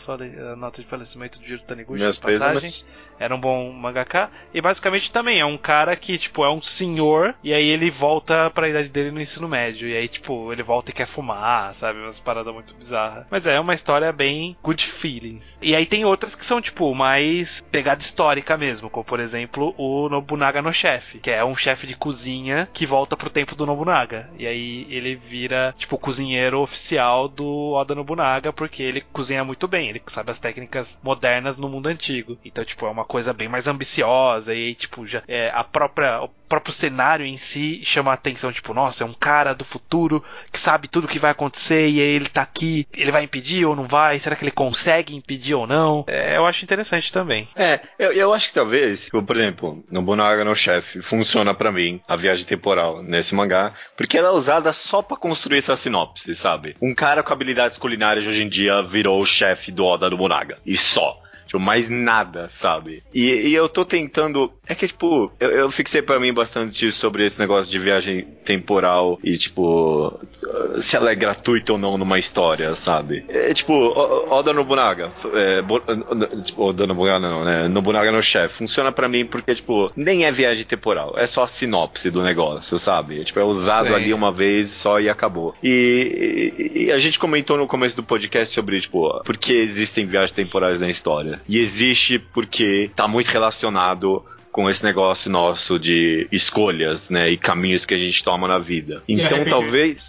a nota de falecimento do Jiro Taniguchi de passagem. Era um bom mangaka. E basicamente também é um cara que, tipo, é um senhor. E aí ele volta pra idade dele no ensino médio. E aí, tipo, ele volta e quer fumar, sabe? Umas paradas muito bizarras. Mas é uma história bem good feelings. E aí tem outras que são, tipo, mais pegada histórica mesmo. Como, por exemplo, o Nobunaga no Chefe. Que é um chefe de cozinha que volta pro tempo do Nobunaga. E aí ele vira, tipo, o cozinheiro oficial do Oda Nobunaga. Porque ele cozinha muito bem. Ele sabe as técnicas modernas no mundo antigo. Então, tipo, é uma coisa bem mais ambiciosa. E tipo, já é, a própria. O próprio cenário em si chama a atenção, tipo, nossa, é um cara do futuro que sabe tudo o que vai acontecer e aí ele tá aqui, ele vai impedir ou não vai? Será que ele consegue impedir ou não? É, eu acho interessante também. É, eu, eu acho que talvez, tipo, por exemplo, no Nobunaga no Chefe, funciona pra mim a viagem temporal nesse mangá, porque ela é usada só pra construir essa sinopse, sabe? Um cara com habilidades culinárias hoje em dia virou o chefe do Oda Nobunaga. E só. Tipo, mais nada, sabe? E, e eu tô tentando É que, tipo, eu, eu fixei pra mim bastante sobre esse negócio de viagem temporal e, tipo, se ela é gratuita ou não numa história, sabe? É tipo, Oda Nobunaga. É, Bo- tipo, Oda Nobunaga não, né? Nobunaga no chefe. Funciona pra mim porque, tipo, nem é viagem temporal. É só a sinopse do negócio, sabe? É, tipo, é usado Sim. ali uma vez só e acabou. E, e- e a gente comentou no começo do podcast sobre, tipo, por que existem viagens temporais na história. E existe porque tá muito relacionado com esse negócio nosso de escolhas, né, e caminhos que a gente toma na vida. Então, talvez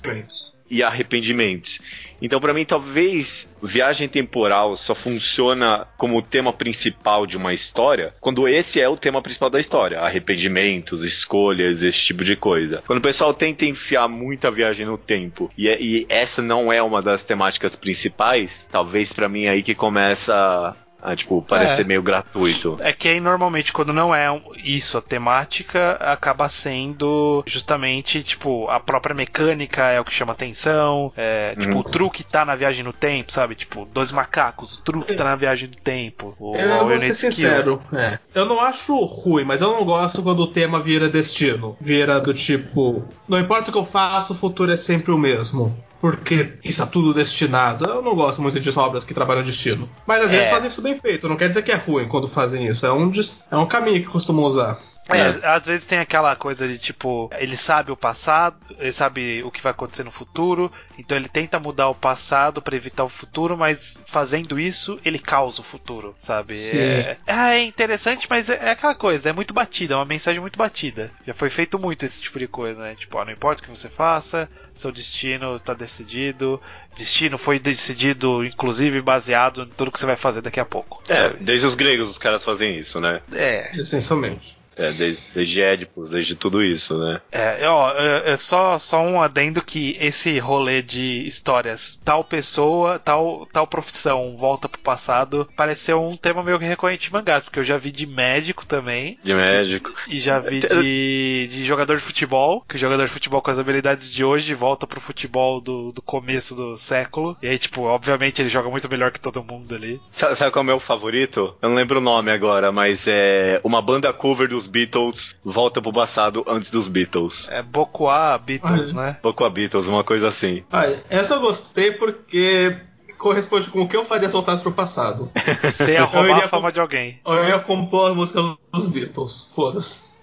e arrependimentos. Então, pra mim, talvez viagem temporal só funciona como o tema principal de uma história quando esse é o tema principal da história: arrependimentos, escolhas, esse tipo de coisa. Quando o pessoal tenta enfiar muita viagem no tempo e, é- e essa não é uma das temáticas principais, talvez pra mim é aí que começa a, tipo, parecer É. meio gratuito. É que aí normalmente quando não é isso a temática, acaba sendo justamente, tipo, a própria mecânica é o que chama atenção. É, tipo, Uhum. o truque tá na viagem no tempo, sabe? Tipo, dois macacos, o truque tá na viagem no tempo. O Eu vou ser sincero, é. Eu não acho ruim, mas eu não gosto quando o tema vira destino. Vira do tipo, não importa o que eu faço, o futuro é sempre o mesmo. Porque está tudo destinado. Eu não gosto muito de obras que trabalham destino. Mas às vezes É. fazem isso bem feito. Não quer dizer que é ruim quando fazem isso. É um, é um caminho que costumam usar. É, às vezes tem aquela coisa de tipo, ele sabe o passado, ele sabe o que vai acontecer no futuro, então ele tenta mudar o passado pra evitar o futuro, mas fazendo isso, ele causa o futuro, sabe? Sim. É, é interessante, mas é, é aquela coisa, é muito batida, é uma mensagem muito batida. Já foi feito muito esse tipo de coisa, né? Tipo, ó, não importa o que você faça, seu destino tá decidido, destino foi decidido, inclusive baseado em tudo que você vai fazer daqui a pouco. É, desde os gregos os caras fazem isso, né? É, Essencialmente. É, desde, desde Édipus, desde tudo isso, né? É, ó, é, é só, só um adendo que esse rolê de histórias, tal pessoa, tal, tal profissão volta pro passado, pareceu um tema meio que recorrente em mangás, porque eu já vi de médico também, De médico. e já vi de, de jogador de futebol, que o jogador de futebol com as habilidades de hoje volta pro futebol do, do começo do século, e aí, tipo, obviamente ele joga muito melhor que todo mundo ali. Sabe, sabe qual é o meu favorito? Eu não lembro o nome agora, mas é uma banda cover dos Beatles volta pro passado antes dos Beatles. É Bokuá Beatles, né? Pouco a Beatles, uma coisa assim. Ah, essa eu gostei porque corresponde com o que eu faria se voltasse pro passado. Você ia Eu roubar iria a fama de alguém. Eu ia compor as músicas dos Beatles. Foda-se.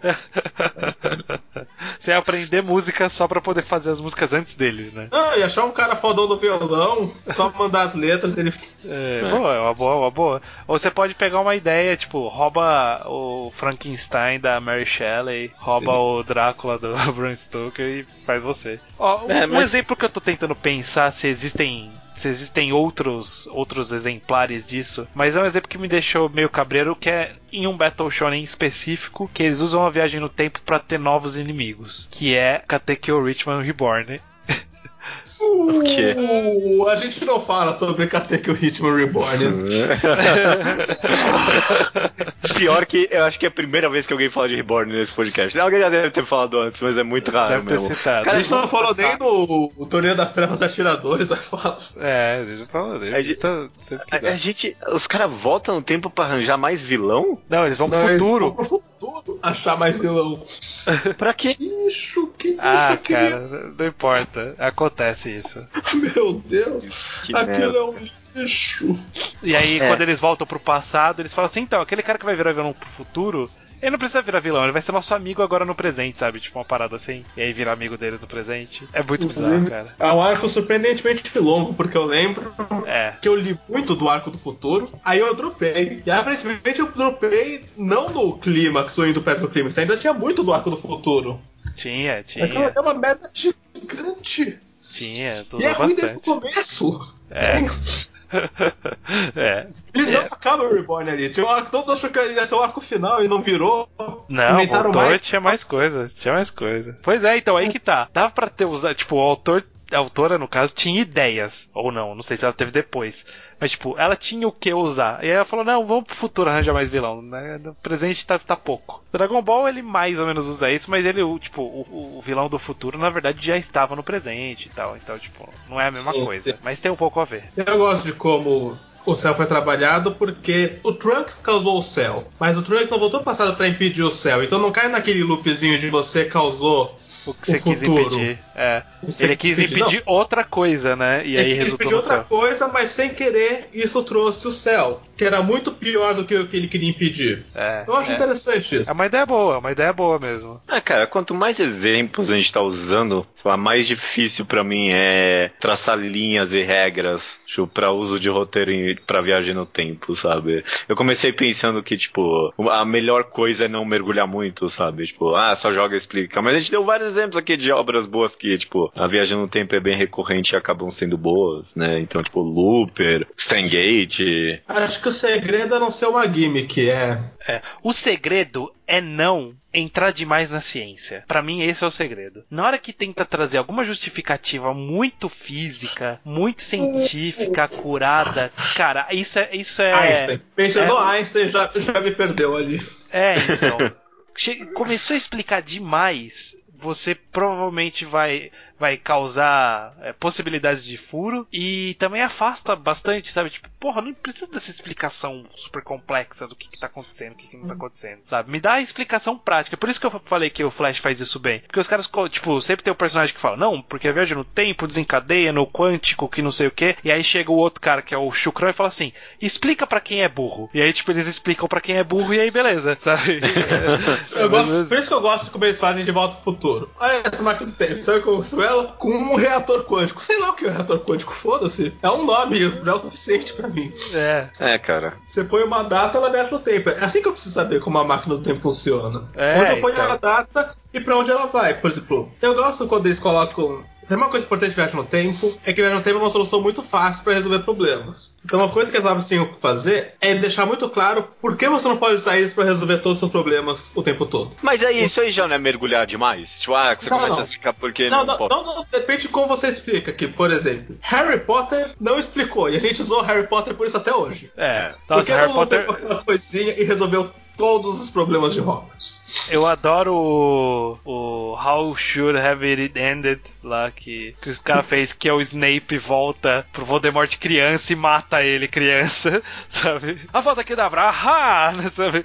Você ia aprender música só pra poder fazer as músicas antes deles, né? Ah, e achar um cara fodão do violão, só mandar as letras, ele. É, É. boa, é uma boa, uma boa. Ou você pode pegar uma ideia, tipo, rouba o Frankenstein da Mary Shelley, rouba Sim. o Drácula do Bram Stoker e faz você. Ó, um, É, um mas- exemplo que eu tô tentando pensar se existem. Se existem outros, outros exemplares disso, mas é um exemplo que me deixou meio cabreiro, que é em um Battle Shonen específico, que eles usam a viagem no tempo pra ter novos inimigos, que é Katekyo Richman Reborn. Uh, quê? a gente não fala sobre Katekyo Hitman Reborn. Pior que eu acho que é a primeira vez que alguém fala de Reborn nesse podcast. Alguém já deve ter falado antes, mas é muito raro Deve mesmo. Os A caras gente não falou nem do o Torneio das Trevas Atiradores, vai falar. É, deixa eu falar. Deixa, A gente- tá- A, a gente. Os caras voltam no tempo pra arranjar mais vilão? Não, eles vão pro Não, eles futuro. vão pro futuro achar mais vilão. Pra quê? Bicho, que bicho Ah, cara, não importa. Acontece isso. Meu Deus. Que aquilo merda. é um lixo. E aí, É. quando eles voltam pro passado, eles falam assim: então, aquele cara que vai virar vilão pro futuro. Ele não precisa virar vilão, ele vai ser nosso amigo agora no presente, sabe? Tipo uma parada assim. E aí vira amigo deles no presente. É muito bizarro, cara. É um arco surpreendentemente longo, porque eu lembro É. que eu li muito do arco do futuro, aí eu dropei. E aparentemente eu dropei não no clímax, ou indo perto do clímax, ainda tinha muito do arco do futuro. Tinha, Aquela tinha. é uma merda gigante. Tinha, tudo E é ruim desde o começo. É. é. Ele É. não acaba o Reborn ali. Tinha um arco, todo mundo achou que ia ser o arco final e não virou. Não, voltou mais- tinha mais coisa, tinha mais coisa. Pois é, então aí que tá. Dava pra ter usado, tipo, o autor, a autora no caso tinha ideias, ou não, não sei se ela teve depois. Mas tipo, ela tinha o que usar. E aí ela falou: "Não, vamos pro futuro arranjar mais vilão, né? No presente tá, tá pouco". Dragon Ball ele mais ou menos usa isso, mas ele, tipo, o, o vilão do futuro na verdade já estava no presente e tal. Então, tipo, não é a mesma Sim, coisa, sim. mas tem um pouco a ver. Eu gosto de como o céu foi trabalhado porque o Trunks causou o céu, mas o Trunks não voltou passado pra impedir o céu. Então não cai naquele loopzinho de você causou O que você O quis futuro. impedir. É. Você Ele quis impedir- impedir outra coisa, né? E aí Ele quis resultou pedir no outra céu. coisa, mas sem querer isso trouxe o céu, que era muito pior do que o que ele queria impedir. É, Eu acho é. interessante isso. É uma ideia boa, é uma ideia boa mesmo. Ah, cara, quanto mais exemplos a gente tá usando, sei lá, mais difícil pra mim é traçar linhas e regras tipo, pra uso de roteiro pra viagem no tempo, sabe? Eu comecei pensando que, tipo, a melhor coisa é não mergulhar muito, sabe? Tipo, ah, só joga e explica. Mas a gente deu vários exemplos aqui de obras boas que, tipo, a viagem no tempo é bem recorrente e acabam sendo boas, né? Então, tipo, Looper, Stargate. Acho que o segredo é não ser uma gimmick, é. É. O segredo é não entrar demais na ciência. Pra mim, esse é o segredo. Na hora que tenta trazer alguma justificativa muito física, muito científica, curada, cara, isso é. Isso é Einstein. Mencionou é- Einstein, já, já me perdeu ali. É, então. Che- Começou a explicar demais. Você provavelmente vai, vai causar é, possibilidades de furo e também afasta bastante, sabe? Tipo, porra, não precisa dessa explicação super complexa do que, que tá acontecendo, o que, que não tá acontecendo, sabe? Me dá a explicação prática. Por isso que eu falei que o Flash faz isso bem. Porque os caras, tipo, sempre tem o personagem que fala, não, porque a viagem no tempo desencadeia no quântico, que não sei o que. E aí chega o outro cara, que é o Shukran, e fala assim: explica pra quem é burro. E aí, tipo, eles explicam pra quem é burro e aí beleza, sabe? Eu gosto, por isso que eu gosto de como eles fazem de volta pro futuro. Olha essa máquina do tempo, sabe como construiu ela? Com um reator quântico. Sei lá o que é um reator quântico, foda-se. É um nome, já é o suficiente pra mim. É, É, cara. Você põe uma data, ela mexe no tempo. É assim que eu preciso saber como a máquina do tempo funciona. É, onde eu ponho então. a data e pra onde ela vai. Por exemplo, eu gosto quando eles colocam. A primeira coisa importante de viagem no tempo é que viagem no tempo é uma solução muito fácil pra resolver problemas. Então, uma coisa que as obras tinham que fazer é deixar muito claro por que você não pode usar isso pra resolver todos os seus problemas o tempo todo. Mas aí, isso aí já não é mergulhar demais? Tipo, ah, que você Não, começa não. a explicar por que Não, não, não, pode. não, não, depende de como você explica. Que, por exemplo, Harry Potter não explicou e a gente usou Harry Potter por isso até hoje. é. Que Harry não Potter. pegou aquela coisinha e resolveu todos os problemas de Hogwarts? Eu adoro o, o How Should Have It Ended lá que, que os caras fez que é o Snape volta pro Voldemort criança e mata ele criança, sabe? A volta que dá pra ahá, sabe?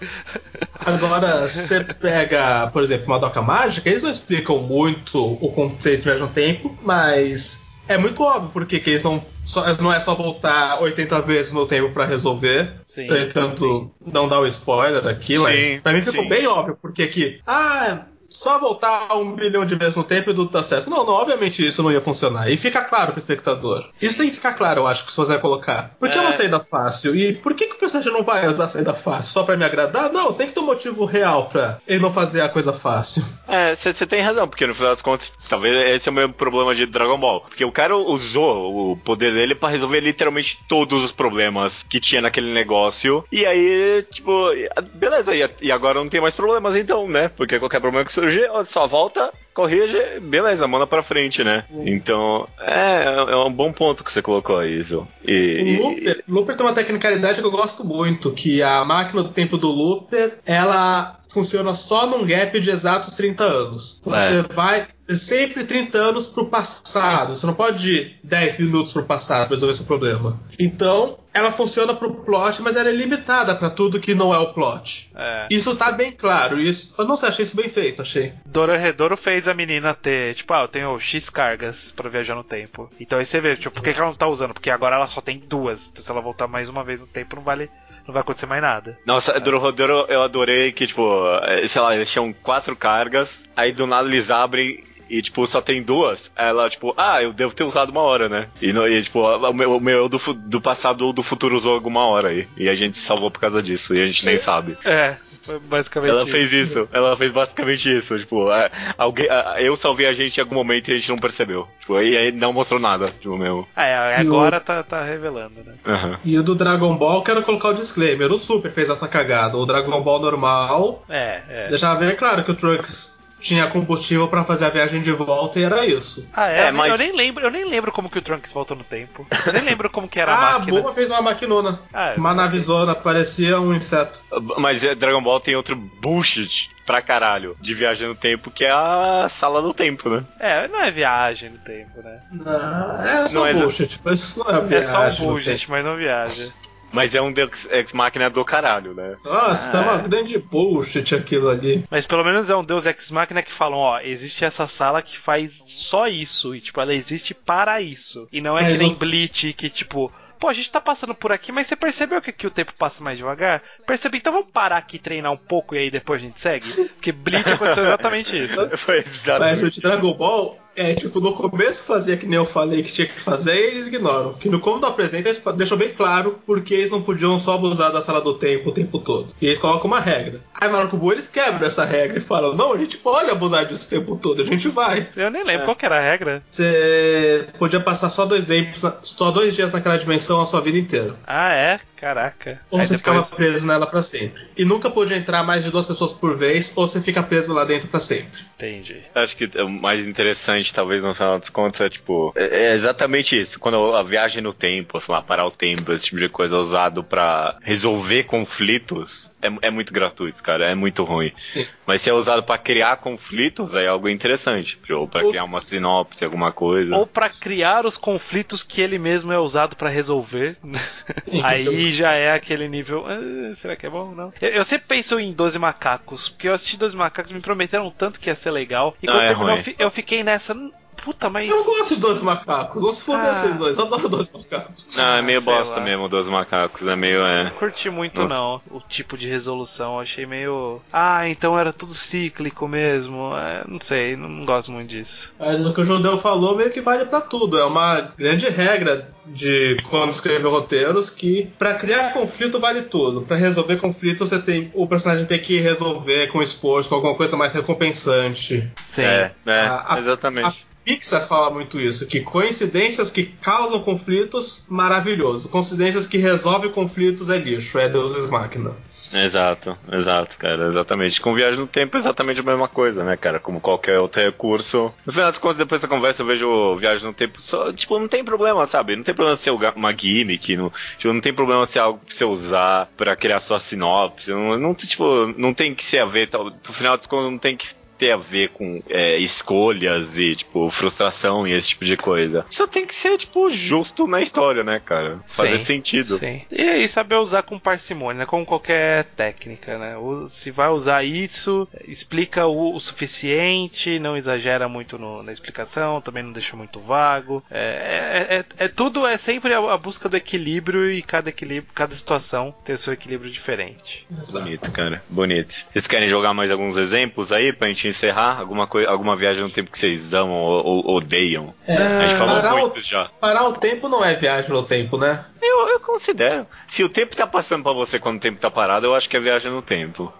Agora, você pega, por exemplo, uma doca mágica, eles não explicam muito o conceito viagem no tempo, mas é muito óbvio porque que eles não, só, não é só voltar 80 vezes no tempo pra resolver. Sim, Tentando não dar o spoiler aqui, mas Sim, pra mim ficou sim. bem óbvio, porque que, ah, só voltar um bilhão de vezes no tempo e tudo tá certo. Não, não, obviamente isso não ia funcionar. E fica claro pro espectador. Isso tem que ficar claro, eu acho, que se você vai colocar. Por que É. uma saída fácil? E por que, que o personagem não vai usar a saída fácil? Só pra me agradar? Não, tem que ter um motivo real pra ele não fazer a coisa fácil. É, você tem razão, porque no final das contas, talvez esse é o mesmo problema de Dragon Ball. Porque o cara usou o poder dele pra resolver literalmente todos os problemas que tinha naquele negócio. E aí, tipo, beleza, e, e agora não tem mais problemas então, né? Porque qualquer problema que surgir, ó, só volta. Corrige, beleza, manda pra frente, né? Então, é, é um bom ponto que você colocou aí, Zo. E, O Looper, Looper tem uma tecnicalidade que eu gosto muito, que a máquina do tempo do Looper, ela funciona só num gap de exatos 30 anos. Então É. você vai sempre 30 anos pro passado. Você não pode ir 10 minutos pro passado pra resolver esse problema. Então, ela funciona pro plot, mas ela é limitada pra tudo que não é o plot. É. Isso tá bem claro. Isso, eu não sei, achei isso bem feito, achei. Dororedoro fez a menina ter, tipo, ah, eu tenho X cargas pra viajar no tempo. Então aí você vê, tipo, por que, que ela não tá usando? Porque agora ela só tem duas. Então se ela voltar mais uma vez no tempo, não vale. Não vai acontecer mais nada. Nossa, do roteiro eu adorei que, tipo, é, sei lá, eles tinham quatro cargas, aí do nada eles abrem e, tipo, só tem duas. Ela, tipo, ah, eu devo ter usado uma hora, né? E, no- e, tipo, o meu, o meu do, do passado ou do futuro usou alguma hora aí. E a gente se salvou por causa disso, e a gente nem sabe. É, foi basicamente Ela isso. fez isso, ela fez basicamente isso, tipo, é, alguém, é, eu salvei a gente em algum momento e a gente não percebeu. Tipo, e aí não mostrou nada, tipo, meu. É, o- agora tá, tá revelando, né? Aham. E o do Dragon Ball, quero colocar o disclaimer. O Super fez essa cagada. O Dragon Ball normal É, é. deixava bem claro que o Trunks tinha combustível pra fazer a viagem de volta e era isso. Ah, é, É, mas- eu nem lembro, eu nem lembro como que o Trunks voltou no tempo. Eu nem lembro como que era a ah, a máquina. Bulma fez uma maquinona. Ah, uma ok. navezona, parecia um inseto. Mas é, Dragon Ball tem outro bullshit pra caralho de viagem no tempo, que é a sala do tempo, né? É, não é viagem no tempo, né? Não, é só Não é bullshit. Mas isso não é É só um viagem bullshit, mas não viaja. Mas é um Deus Ex Machina do caralho, né? Nossa, tá uma grande bullshit aquilo ali. Mas pelo menos é um Deus Ex Machina que falam, ó, existe essa sala que faz só isso. E, tipo, ela existe para isso. E não é Mas que nem o- Bleach, que, tipo... Pô, a gente tá passando por aqui, mas você percebeu que aqui o tempo passa mais devagar? Percebi, então vamos parar aqui e treinar um pouco e aí depois a gente segue? Porque Bleach aconteceu exatamente isso. Foi Mas exatamente. o de Dragon Ball é tipo, no começo fazia que nem eu falei que tinha que fazer e eles ignoram. Que no como apresenta eles deixam bem claro porque eles não podiam só abusar da sala do tempo o tempo todo. E eles colocam uma regra. Aí Naruto Buu eles quebram essa regra e falam: não, a gente pode abusar disso o tempo todo, a gente vai. Eu nem lembro qual que era a regra. Você podia passar só dois, tempos, só dois dias naquela dimensão a sua vida inteira. Ah, é? Caraca. Ou Aí você depois- ficava preso nela pra sempre. E nunca podia entrar mais de duas pessoas por vez, ou você fica preso lá dentro pra sempre. Entendi. Acho que o mais interessante, talvez, no final das contas, é tipo. É é exatamente isso. Quando a viagem no tempo, sei lá, parar o tempo, esse tipo de coisa é usado pra resolver conflitos, é, é muito gratuito, cara. É muito ruim. Sim. Mas se é usado pra criar conflitos, aí é algo interessante. Ou pra O- criar uma sinopse, alguma coisa. Ou pra criar os conflitos que ele mesmo é usado pra resolver. Aí já é aquele nível. "Ah, será que é bom? Não. Eu, eu sempre penso em 12 macacos, porque eu assisti 12 macacos me prometeram tanto que ia ser legal. E Ah, quando é terminou, eu, eu fiquei nessa. "Hum, Puta, mas. Eu gosto de dois macacos. Vamos foder Ah. vocês dois. Eu adoro dois macacos. Não, é meio sei bosta lá. mesmo dos macacos. É meio. É. Não curti muito Nossa. não o tipo de resolução, eu achei meio. Ah, então era tudo cíclico mesmo. É, não sei, não gosto muito disso. Mas o que o Judeu falou meio que vale pra tudo. É uma grande regra de quando escrever roteiros que pra criar conflito vale tudo. Pra resolver conflito você tem o personagem tem que resolver com esforço, com alguma coisa mais recompensante. Sim. É, é, A- a- exatamente. Pixar fala muito isso, que coincidências que causam conflitos, maravilhoso. Coincidências que resolvem conflitos é lixo, é Deus Ex Machina. Exato, exato, cara, exatamente. Com viagem no tempo é exatamente a mesma coisa, né, cara? Como qualquer outro recurso. No final das contas, depois da conversa, eu vejo viagem no tempo só, tipo, não tem problema, sabe? Não tem problema ser uma gimmick, não, tipo, não tem problema ser algo pra você usar pra criar sua sinopse. Não, não, tipo, não tem que ser a ver, no final das contas, não tem que ter a ver com é, escolhas e, tipo, frustração e esse tipo de coisa. Só tem que ser, tipo, justo na história, né, cara? Fazer Sim, sentido. Sim. E aí saber usar com parcimônia, né? como qualquer técnica, né? Se vai usar isso, explica o, o suficiente, não exagera muito no- na explicação, também não deixa muito vago. É, é- é- é tudo é sempre a, a busca do equilíbrio e cada equilíbrio, cada situação tem o seu equilíbrio diferente. Bonito, cara. Bonito. Vocês querem jogar mais alguns exemplos aí pra gente encerrar? Alguma, alguma viagem no tempo que vocês amam ou, ou odeiam? É, A gente falou parar, o, muitos já. parar o tempo não é viagem no tempo, né? Eu, eu considero. Se o tempo tá passando pra você quando o tempo tá parado, eu acho que é viagem no tempo.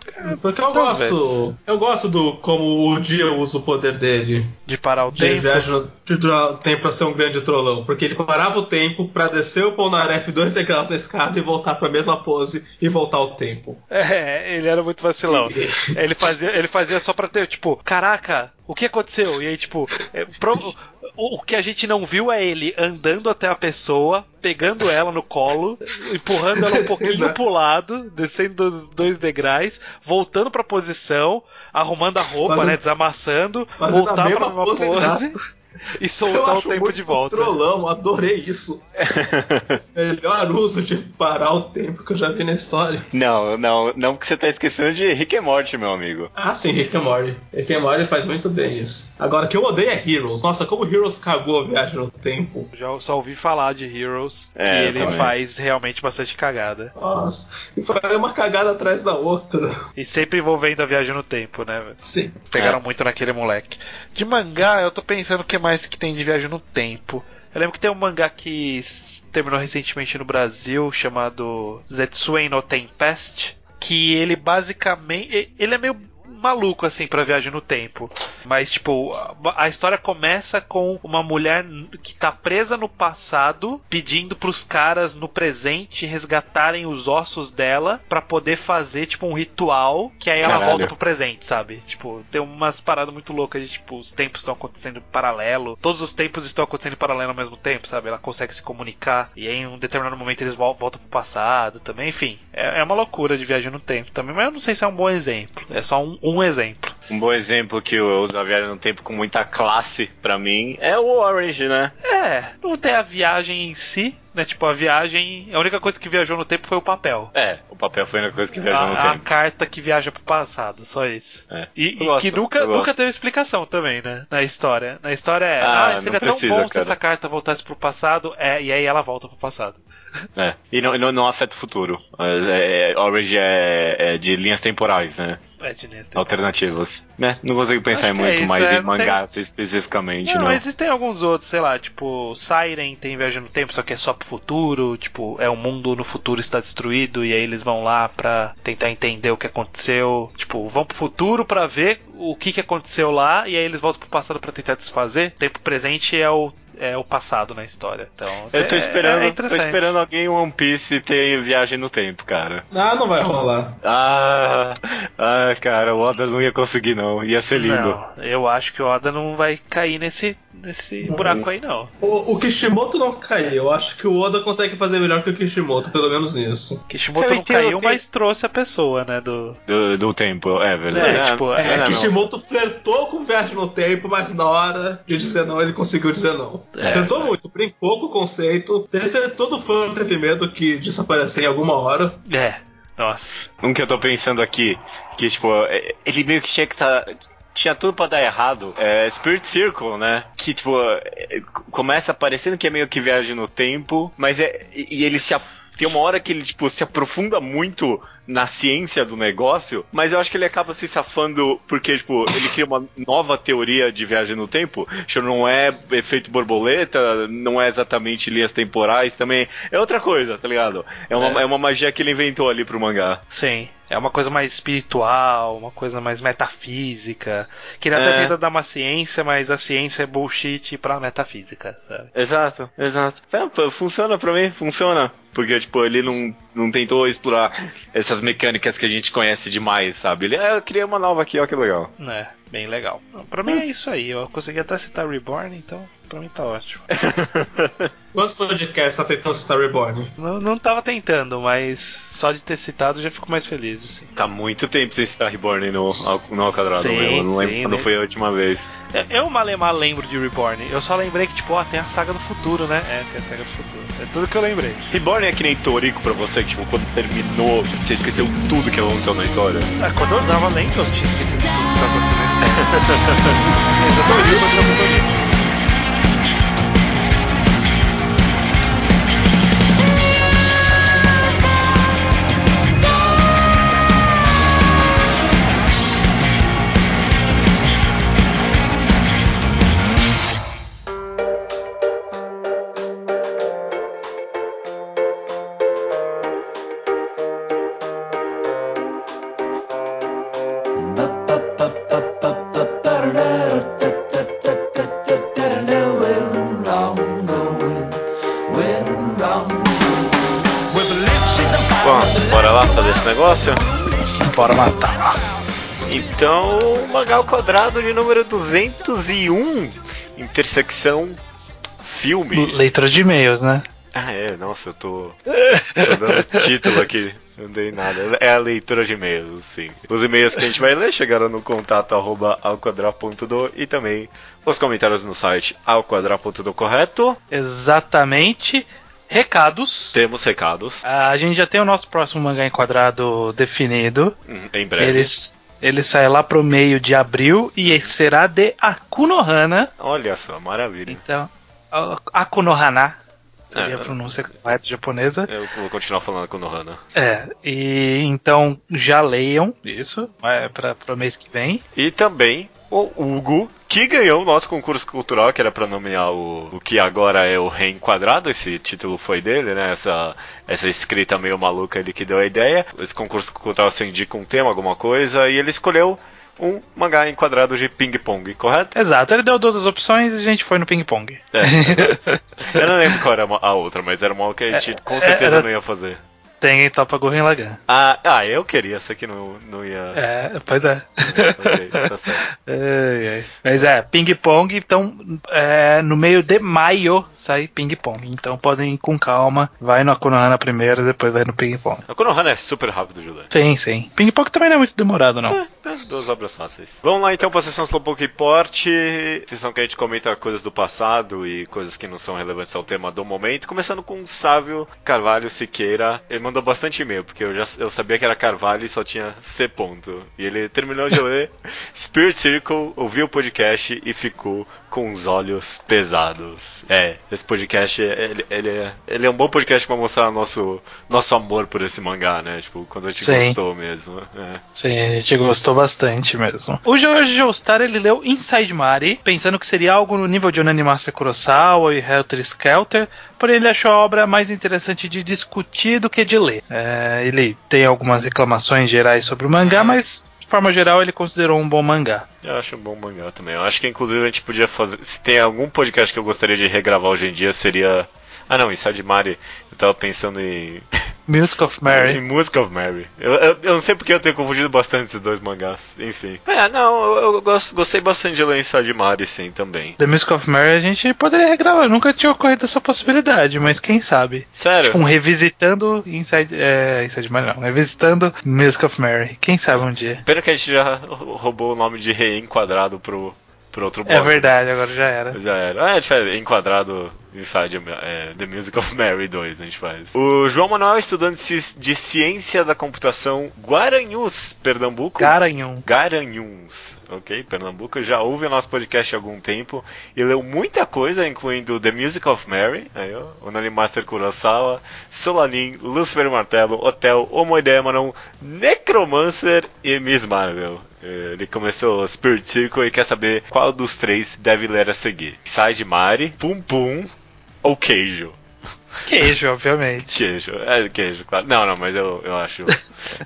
Porque eu Talvez. gosto. Eu gosto do como o dia usa o poder dele. De parar o De tempo. viagem no de durar o tempo pra ser um grande trollão. Porque ele parava o tempo pra descer o Polnareff dois degraus da escada e voltar pra mesma pose e voltar o tempo. É, ele era muito vacilão. ele fazia, ele fazia só pra ter, tipo, caraca, o que aconteceu? E aí, tipo, é, pro- o, o que a gente não viu é ele andando até a pessoa, pegando ela no colo, empurrando ela um pouquinho Descendo. pro lado, descendo os dois degraus, voltando pra posição, arrumando a roupa, Fazendo- né, desamassando, voltar pra mesma pose pose, e Eu soltar o tempo de volta. trollão, adorei isso. Melhor uso de parar o tempo que eu já vi na história. Não, não, não, porque você tá esquecendo de Rick e Morty, meu amigo. Ah, sim, Rick and Morty. Rick and Morty faz muito bem isso. Agora, o que eu odeio é Heroes. Nossa, como Heroes cagou a viagem no tempo. Já só ouvi falar de Heroes, É, que ele também. faz realmente bastante cagada. Nossa, e foi uma cagada atrás da outra. E sempre envolvendo a viagem no tempo, né? velho? Sim. Pegaram É. muito naquele moleque. De mangá, eu tô pensando que mais que tem de viagem no tempo. Eu lembro que tem um mangá que terminou recentemente no Brasil, chamado Zetsuen no Tempest, que ele basicamente... Ele é meio maluco, assim, pra viagem no tempo. Mas, tipo, a, história começa com uma mulher que tá presa no passado, pedindo pros caras no presente resgatarem os ossos dela pra poder fazer, tipo, um ritual que aí ela Caralho. volta pro presente, sabe? Tipo, tem umas paradas muito loucas de, tipo, os tempos estão acontecendo em paralelo. Todos os tempos estão acontecendo em paralelo ao mesmo tempo, sabe? Ela consegue se comunicar. E aí, em um determinado momento, eles vol- voltam pro passado também. Enfim, é, é uma loucura de viagem no tempo também. Mas eu não sei se é um bom exemplo. É só um, um exemplo. Um bom exemplo que eu uso a viagem no tempo com muita classe pra mim é o Orange, né? É, não tem a viagem em si, né? Tipo, a viagem. A única coisa que viajou no tempo foi o papel. É, o papel foi a única coisa que viajou no A, a tempo. carta que viaja pro passado, só isso. É. E, e gosto, que nunca, nunca teve explicação também, né? Na história. Na história é, Ah, ah, seria não tão precisa, bom se cara. essa carta voltasse pro passado. É, e aí ela volta pro passado. É. E não, não, não afeta o futuro. É, é, Orange é, é de linhas temporais, né? É. Alternativas. Né? Não consigo pensar que é muito isso, mais é, em não tem- especificamente, Não, não. existem alguns outros, sei lá, tipo, Siren tem viagem no tempo, só que é só pro futuro, tipo, é o mundo no futuro está destruído e aí eles vão lá pra tentar entender o que aconteceu, tipo, vão pro futuro pra ver o que que aconteceu lá e aí eles voltam pro passado pra tentar desfazer. O tempo presente é o é o passado na história. Então, Eu tô é- esperando, é tô interessante. esperando alguém em One Piece ter viagem no tempo, cara. Ah, não vai rolar. Ah, ah, cara, o Oda não ia conseguir não, ia ser lindo. Não, eu acho que o Oda não vai cair nesse nesse buraco aí não. O, o Kishimoto não caiu. Eu acho que o Oda consegue fazer melhor que o Kishimoto, pelo menos nisso. Kishimoto não caiu, mas trouxe a pessoa, né, do Do, do tempo, é verdade. É, tipo, É, não, não. Kishimoto flertou com viagem no tempo, mas na hora de dizer não, ele conseguiu dizer não. É. flertou muito, brincou com o conceito. Todo fã teve medo que disso aparecer em alguma hora. É. Nossa. Um que eu tô pensando aqui, que tipo, é, ele meio que tinha que tá. Tinha tudo pra dar errado. É Spirit Circle, né? Que, tipo, é, começa parecendo que é meio que viagem no tempo, mas é. E, e ele se. Tem uma hora que ele, tipo, se aprofunda muito na ciência do negócio, mas eu acho que ele acaba se safando porque, tipo, ele cria uma nova teoria de viagem no tempo. Tipo, não é efeito borboleta, não é exatamente linhas temporais, também é outra coisa, tá ligado? É uma, É. é uma magia que ele inventou ali pro mangá. Sim. É uma coisa mais espiritual, uma coisa mais metafísica. Que ele até É. tenta dar uma ciência, mas a ciência é bullshit pra metafísica, sabe? Exato, exato. É, funciona pra mim, funciona. Porque, tipo, ele não, não tentou explorar essas mecânicas que a gente conhece demais, sabe? Ele, ah, eu criei uma nova aqui, ó, que legal. É, bem legal. Pra mim é isso aí. Eu consegui até citar Reborn, então pra mim tá ótimo. Quantos podcasts tá tentando Star Reborn? Não, não tava tentando, mas só de ter citado já fico mais feliz. Assim. Tá muito tempo sem citar Reborn no, no ao quadrado, Sim, meu. Eu não lembro sim, quando né? foi a última vez. Eu- Eu, Malemar, lembro de Reborn. Eu só lembrei que, tipo, ó, tem a saga do futuro, né? É, tem a saga do futuro. É tudo que eu lembrei. Reborn é que nem Toriko pra você, que, tipo, quando terminou, você esqueceu tudo que aconteceu na história. Ah, quando eu tava lendo, eu tinha esquecido tudo que tá acontecendo na história. Ao Quadrado de número 201, intersecção filme. Leitura de e-mails, né? Ah, é, nossa, eu tô, tô dando título aqui, não dei nada. É a leitura de e-mails, sim. Os e-mails que a gente vai ler chegaram no contato arroba alquadra.do e também os comentários no site alquadra.do, correto? Exatamente. Recados. Temos recados, A gente já tem o nosso próximo mangá enquadrado definido. hum, em breve. Eles, ele sai lá pro meio de abril e será de Akunohana. Olha só, maravilha. Então, Akunohana seria É. a pronúncia correta japonesa. Eu vou continuar falando com o Nohana. É, e então já leiam isso é, para o mês que vem. E também o Hugo, que ganhou o nosso concurso cultural, que era pra nomear o, o que agora é o Reenquadrado. Esse título foi dele, né? Essa, essa escrita meio maluca ele que deu a ideia. Esse concurso cultural se indica um tema, alguma coisa, e ele escolheu um mangá enquadrado de ping-pong, correto? Exato, ele deu duas as opções e a gente foi no ping-pong. É, exato. Eu não lembro qual era a outra, mas era uma que a gente com certeza era- não ia fazer. Tem Topa Gurren Lagann. Ah, ah, eu queria, só que não, não ia. É, pois é. ok, tá certo. Ai, ai. Mas é, ping-pong, então é, no meio de maio sai ping-pong. Então podem ir com calma. Vai no Akunohana primeiro, depois vai no ping-pong. A Konohana é super rápido, Júlio. Sim, sim. Ping-pong também não é muito demorado, não. É, duas obras fáceis. Vamos lá então pra sessão Slowpoke Report, sessão que a gente comenta coisas do passado e coisas que não são relevantes ao tema do momento, começando com o Sávio Carvalho Siqueira. Ele mandou bastante e-mail, porque eu já eu sabia que era Carvalho e só tinha C ponto. E ele terminou de ler Spirit Circle, ouviu o podcast e ficou com os olhos pesados. É, esse podcast, ele, ele, é, ele é um bom podcast pra mostrar nosso, nosso amor por esse mangá, né? Tipo, quando a gente Sim. gostou mesmo. É. Sim, a gente gostou bastante mesmo. O Jorge Joestar, ele leu Inside Mari, pensando que seria algo no nível de Onani Master Kurosawa e Helter Skelter, porém ele achou a obra mais interessante de discutir do que de ler. É, ele tem algumas reclamações gerais sobre o mangá, mas de forma geral ele considerou um bom mangá. Eu acho um bom mangá também. Eu acho que inclusive a gente podia fazer. Se tem algum podcast que eu gostaria de regravar hoje em dia, seria. Ah não, Inside Mari. Eu tava pensando em. Music of Em Mary. Music of Mary. Eu, eu, eu não sei porque eu tenho confundido bastante esses dois mangás. Enfim. É, não, eu, eu gosto- gostei bastante de ler Inside Mari, sim, também. The Music of Mary a gente poderia regravar, nunca tinha ocorrido essa possibilidade, mas quem sabe? Sério? Tipo, um revisitando Inside, é, Inside Mary não, revisitando Music of Mary. Quem sabe um dia. Pena que a gente já roubou o nome de Rei Enquadrado pro, pro outro É verdade, agora já era. Já era. Ah, faz enquadrado Inside é, The Music of Mary 2, a gente faz. O João Manuel estudante de ci- de Ciência da Computação Guaranhus, Pernambuco. Garanhão. Garanhuns, ok? Pernambuco já ouve o nosso podcast há algum tempo e leu muita coisa, incluindo The Music of Mary, aí, ó, Onani Master Kurosawa, Solanin, Lucifer Martelo, Hotel, Homoidemanon, Necromancer e Miss Marvel. Eh, Ele começou Spirit Circle e quer saber qual dos três deve ler a seguir. Side Mari, Pum Pum ou Queijo? Queijo, obviamente. Queijo, é queijo, claro. Não, não, mas eu, eu acho.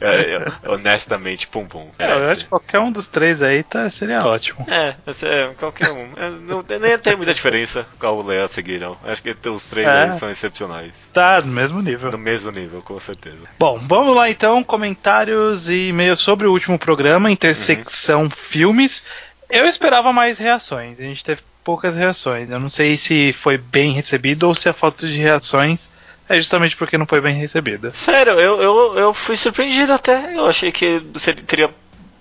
é, eu- honestamente, Pum Pum. É, eu acho que qualquer um dos três aí tá, seria ótimo. É, é qualquer um. É, não nem tem muita diferença qual ler a seguir, não. Acho que os três É. aí são excepcionais. Tá no mesmo nível. No mesmo nível, com certeza. Bom, vamos lá então, comentários e e-mails sobre o último programa, Intersecção Filmes. Eu esperava mais reações, a gente teve poucas reações. Eu não sei se foi bem recebido ou se a falta de reações é justamente porque não foi bem recebida. Sério, eu, eu, eu fui surpreendido até. Eu achei que seria, teria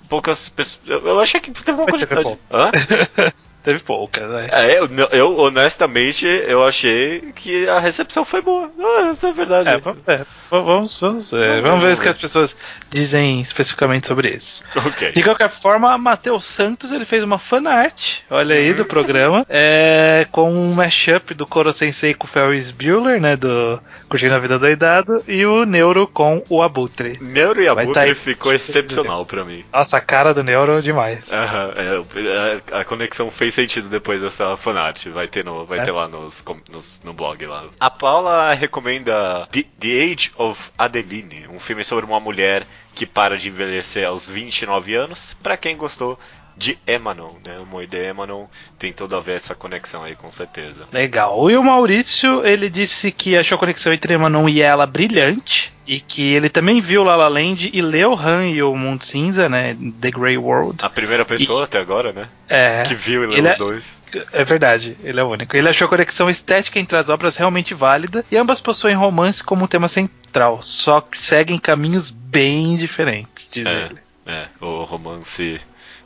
poucas pessoas. Eu, eu achei que teve uma quantidade. Hã? Teve poucas, né? É, eu, eu, honestamente, eu achei que a recepção foi boa. Ah, isso é verdade. É, vamos, é, vamos, vamos, é, vamos ver o que as pessoas dizem especificamente sobre isso. Ok. De qualquer forma, Matheus Santos ele fez uma fanart, olha aí, do programa, é, com um mashup do Koro Sensei com o Ferris Bueller, né, do Curtindo a Vida Doidado, e o Neuro com o Abutre. Neuro e Abutre tá ficou excepcional pra mim. Nossa, a cara do Neuro demais. Aham, é, a, a conexão fez sentido depois dessa fanart. Vai ter, no, vai É. ter lá nos, nos- no blog lá. A Paula recomenda The, The Age of Adeline, um filme sobre uma mulher que para de envelhecer aos 29 anos. Pra quem gostou de Emanon, né? O Moide Emanon tem toda a ver essa conexão aí, com certeza. Legal. E o Maurício, ele disse que achou a conexão entre Emanon e ela brilhante. E que ele também viu La La Land e leu Han e o Mundo Cinza, né? The Grey World. A primeira pessoa até agora, né? É. Que viu e leu os é- dois. É verdade, ele é o único. Ele achou a conexão estética entre as obras realmente válida e ambas possuem romance como tema central, só que seguem caminhos bem diferentes, diz É, ele. é, o romance,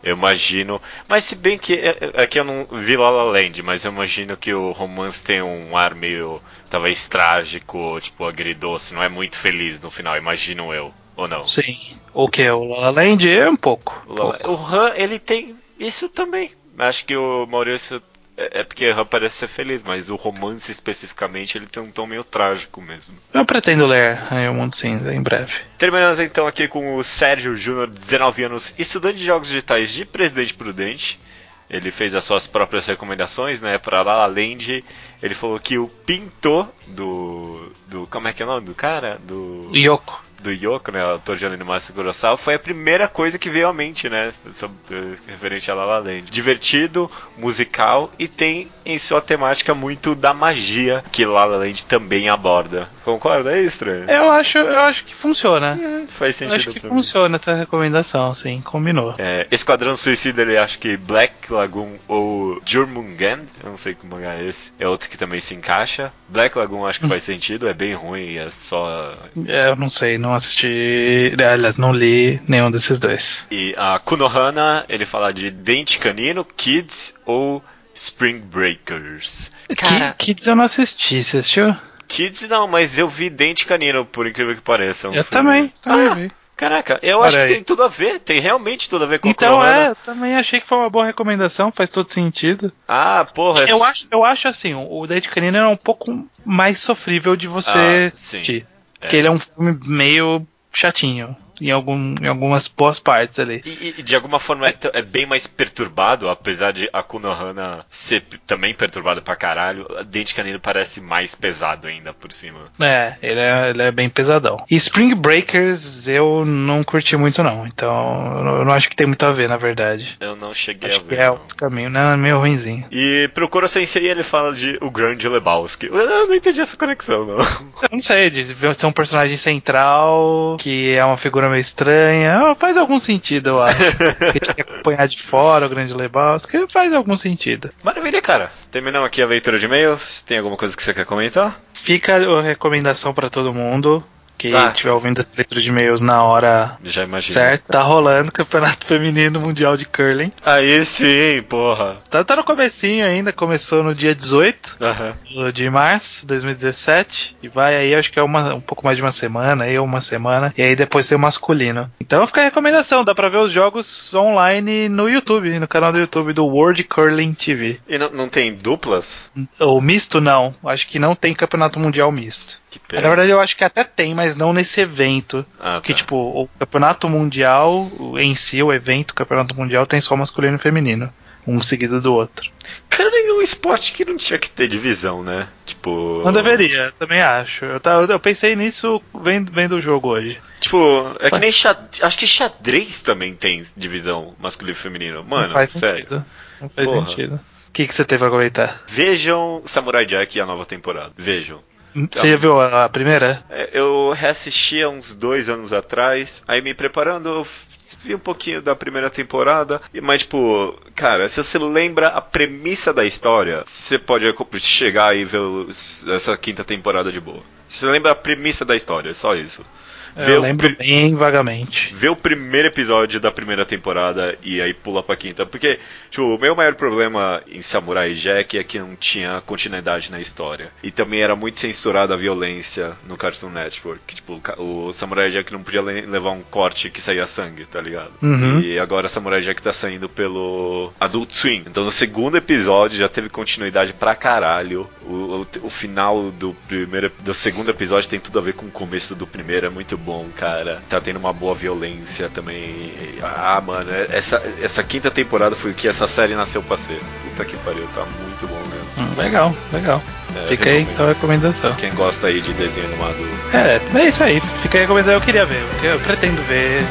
eu imagino. Mas se bem que é, é que eu não vi La La Land, mas eu imagino que o romance tem um ar meio, talvez trágico, tipo agridoce, não é muito feliz no final, imagino eu. Ou não? Sim. O que? O La La Land é um pouco. O La- O Han, ele tem isso também. Acho que o Maurício. É é porque Han parece ser feliz, mas o romance especificamente ele tem um tom meio trágico mesmo. Eu pretendo ler e o Mundo Cinza em breve. Terminamos então aqui com o Sérgio Júnior, 19 anos, estudante de jogos digitais de Presidente Prudente. Ele fez as suas próprias recomendações, né, para La La Land. Ele falou que o pintor do do como é que é o nome do cara? Do Yoko. Do Yoko, né, o autor de Master Kurosawa, foi a primeira coisa que veio à mente, né, sobre, eh, referente a La La Land. Divertido, musical e tem em sua temática muito da magia que La La Land também aborda. Concorda? É estranho. Eu acho, eu acho que funciona. Faz Eu sentido acho que funciona essa recomendação, sim, combinou. É, Esquadrão Suicida, ele acha que Black Lagoon ou Jurmungand, eu não sei que mangá é esse, é outro que também se encaixa. Black Lagoon acho que faz sentido, é bem ruim, é só. É, eu não sei, não não assisti. Aliás, não li nenhum desses dois. E a Kunohana, ele fala de Dente Canino, Kids ou Spring Breakers. Cara, Ki- Kids eu não assisti, você assistiu? Kids não, mas eu vi Dente Canino, por incrível que pareça. é um eu filme. também, também Ah, vi. Caraca, eu Olha acho que aí. tem tudo a ver, tem realmente tudo a ver com a Então é, eu também achei que foi uma boa recomendação, faz todo sentido. Ah, porra. é Eu s- acho, eu acho assim, o Date Canino é um pouco mais sofrível de você Ah, sim. Assistir. Porque ele é um filme meio chatinho. Em, algum, em algumas boas partes ali. E, e de alguma forma é, é bem mais perturbado, apesar de a Kunohana ser também perturbada pra caralho. Dente Canino parece mais pesado ainda por cima. É, ele é, ele é bem pesadão. E Spring Breakers eu não curti muito não, então eu não acho que tem muito a ver, na verdade. Eu não cheguei Acho a que ver. é não. outro caminho, não, é meio ruimzinho. E pro Kuro Sensei ele fala de o grande Lebowski. Eu não entendi essa conexão, não. Eu não sei, de ser um personagem central, que é uma figura meio estranha, ah, faz algum sentido, eu acho. que tinha que acompanhar de fora o grande Lebowski, faz algum sentido. Maravilha, cara. Terminamos aqui a leitura de e-mails. Tem alguma coisa que você quer comentar? Fica a recomendação pra todo mundo que Ah. estiver ouvindo essa leitura de e-mails na hora certa. Tá rolando o Campeonato Feminino Mundial de Curling. Aí sim, porra. Tá, tá no comecinho ainda, começou no dia 18 Aham. de março de 2017 e vai aí, acho que é uma, um pouco mais de uma semana, aí uma semana, e aí depois tem o masculino. Então fica a recomendação, dá pra ver os jogos online no YouTube, no canal do YouTube do World Curling TV. E não, não tem duplas? O misto não, acho que não tem campeonato mundial misto. Que Na verdade eu acho que até tem, mas não nesse evento. Ah, Porque, tá. tipo, o campeonato mundial em si, o evento, o campeonato mundial, tem só masculino e feminino. Um seguido do outro. Curling é um esporte que não tinha que ter divisão, né? Tipo. Não deveria, também acho. Eu, tava- eu pensei nisso vendo, vendo o jogo hoje. Tipo, é que nem xadrez. Acho que xadrez também tem divisão masculino e feminino. Mano, não faz sério. sentido. Não faz Porra. sentido. O que, que você teve pra comentar? Vejam Samurai Jack e a nova temporada. Vejam. Você já viu a, primeira? É, Eu reassisti há uns dois anos atrás, aí me preparando, eu vi um pouquinho da primeira temporada, mas tipo, cara, se você lembra a premissa da história, você pode chegar e ver essa quinta temporada de boa. Se você lembra a premissa da história, é só isso. Eu lembro bem vagamente. Vê o primeiro episódio da primeira temporada e aí pula pra quinta. Porque, tipo, o meu maior problema em Samurai Jack é que não tinha continuidade na história. E também era muito censurada a violência no Cartoon Network. Tipo, o Samurai Jack não podia le- levar um corte que saía sangue, tá ligado? Uhum. E agora Samurai Jack tá saindo pelo Adult Swim. Então no segundo episódio já teve continuidade pra caralho. O, o, o final do primeiro do segundo episódio tem tudo a ver com o começo do primeiro, é muito bom, cara. Tá tendo uma boa violência também. Ah, mano, essa, essa quinta temporada foi o que essa série nasceu pra ser. Puta que pariu, tá muito bom mesmo. Hum, legal, legal. É, Fica aí então a recomendação. Quem gosta aí de desenho animado. É, é isso aí. Fica aí a recomendação. Eu queria ver. porque Eu pretendo ver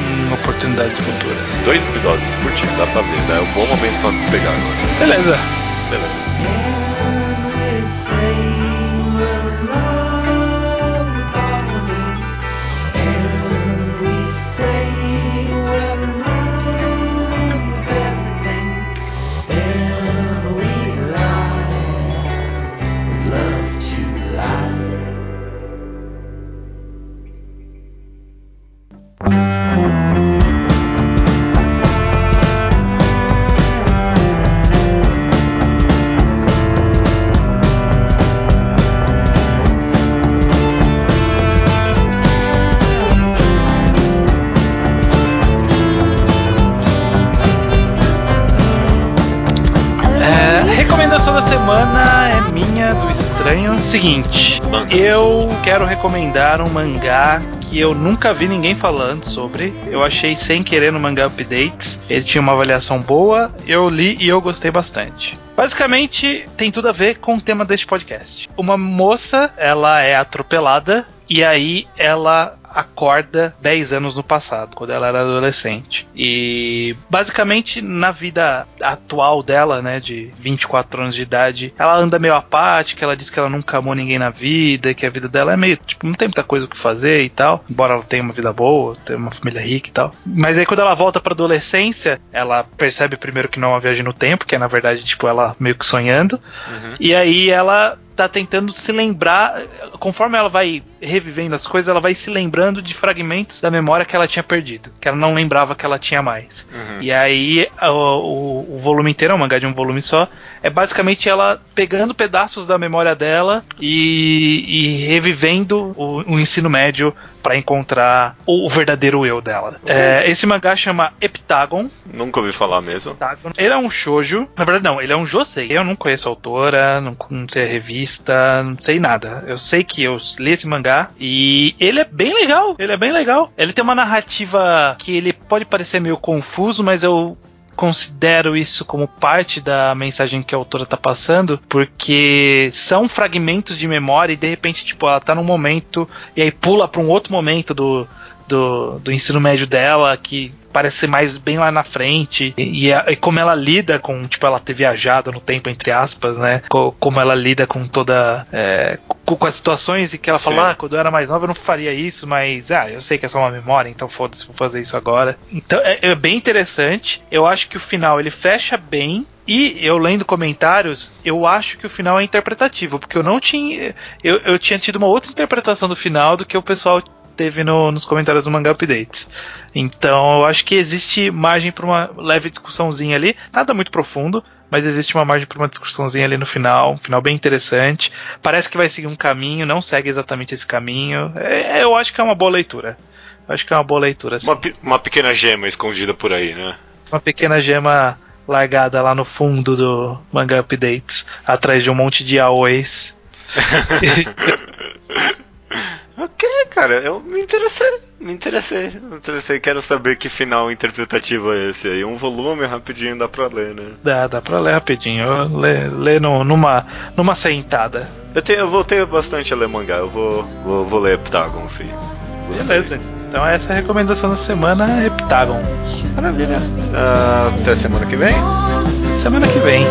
em oportunidades futuras. Dois episódios, curtindo, dá pra ver. É um bom momento pra pegar agora. Beleza. Beleza. Seguinte, eu quero recomendar um mangá que eu nunca vi ninguém falando sobre. Eu achei sem querer no Mangá Updates. Ele tinha uma avaliação boa, eu li e eu gostei bastante. Basicamente, tem tudo a ver com o tema deste podcast. Uma moça, ela é atropelada e aí ela acorda 10 anos no passado, quando ela era adolescente. E basicamente na vida atual dela, né, de 24 anos de idade, ela anda meio apática, ela diz que ela nunca amou ninguém na vida, que a vida dela é meio, tipo, não tem muita coisa o que fazer e tal, embora ela tenha uma vida boa, tenha uma família rica e tal. Mas aí quando ela volta pra adolescência, ela percebe primeiro que não é uma viagem no tempo, que é na verdade, tipo, ela meio que sonhando. E aí ela tá tentando se lembrar, conforme ela vai revivendo as coisas, ela vai se lembrando lembrando de fragmentos da memória que ela tinha perdido, que ela não lembrava que ela tinha mais. Uhum. E aí o, o- o volume inteiro, é um mangá de um volume só, é basicamente ela pegando pedaços da memória dela e, e revivendo o, o ensino médio pra encontrar o, o verdadeiro eu dela. É, esse mangá chama Heptagon. Nunca ouvi falar mesmo. Heptagon. Ele é um shoujo. Na verdade, não, ele é um josei. Eu não conheço a autora, não, não sei a revista, não sei nada. Eu sei que eu li esse mangá e ele é bem legal. Ele é bem legal. Ele tem uma narrativa que ele pode parecer meio confuso, mas eu considero isso como parte da mensagem que a autora tá passando, porque são fragmentos de memória e de repente, tipo, ela tá num momento e aí pula pra um outro momento do, do, do ensino médio dela que parece ser mais bem lá na frente e, e e como ela lida com tipo ela ter viajado no tempo entre aspas né Co- como ela lida com toda é, co- com as situações e que ela Sim. fala ah, quando eu era mais nova eu não faria isso mas ah eu sei que é só uma memória então foda-se vou fazer isso agora então é, é bem interessante eu acho que o final ele fecha bem e eu lendo comentários, eu acho que o final é interpretativo, porque eu não tinha. Eu, eu tinha tido uma outra interpretação do final do que o pessoal teve no- nos comentários do Manga Updates. Então eu acho que existe margem para uma leve discussãozinha ali, nada muito profundo, mas existe uma margem para uma discussãozinha ali no final, um final bem interessante. Parece que vai seguir um caminho, não segue exatamente esse caminho. É, eu acho que é uma boa leitura. Eu acho que é uma boa leitura. assim. Uma, uma pequena gema escondida por aí, né? uma pequena gema largada lá no fundo do Manga Updates, atrás de um monte de aois. Ok, cara, eu me interessei. Me interessei. Me interessei. Quero saber que final interpretativo é esse aí. Um volume rapidinho dá pra ler, né? dá, dá pra ler rapidinho. Lê, lê no- numa, numa sentada. Eu, tenho, eu voltei bastante a ler mangá. Eu vou, vou, vou ler Heptagon, sim. Gostei. Beleza. Então essa é a recomendação da semana, Heptagon. Maravilha. Ah, até semana que vem. Semana que vem.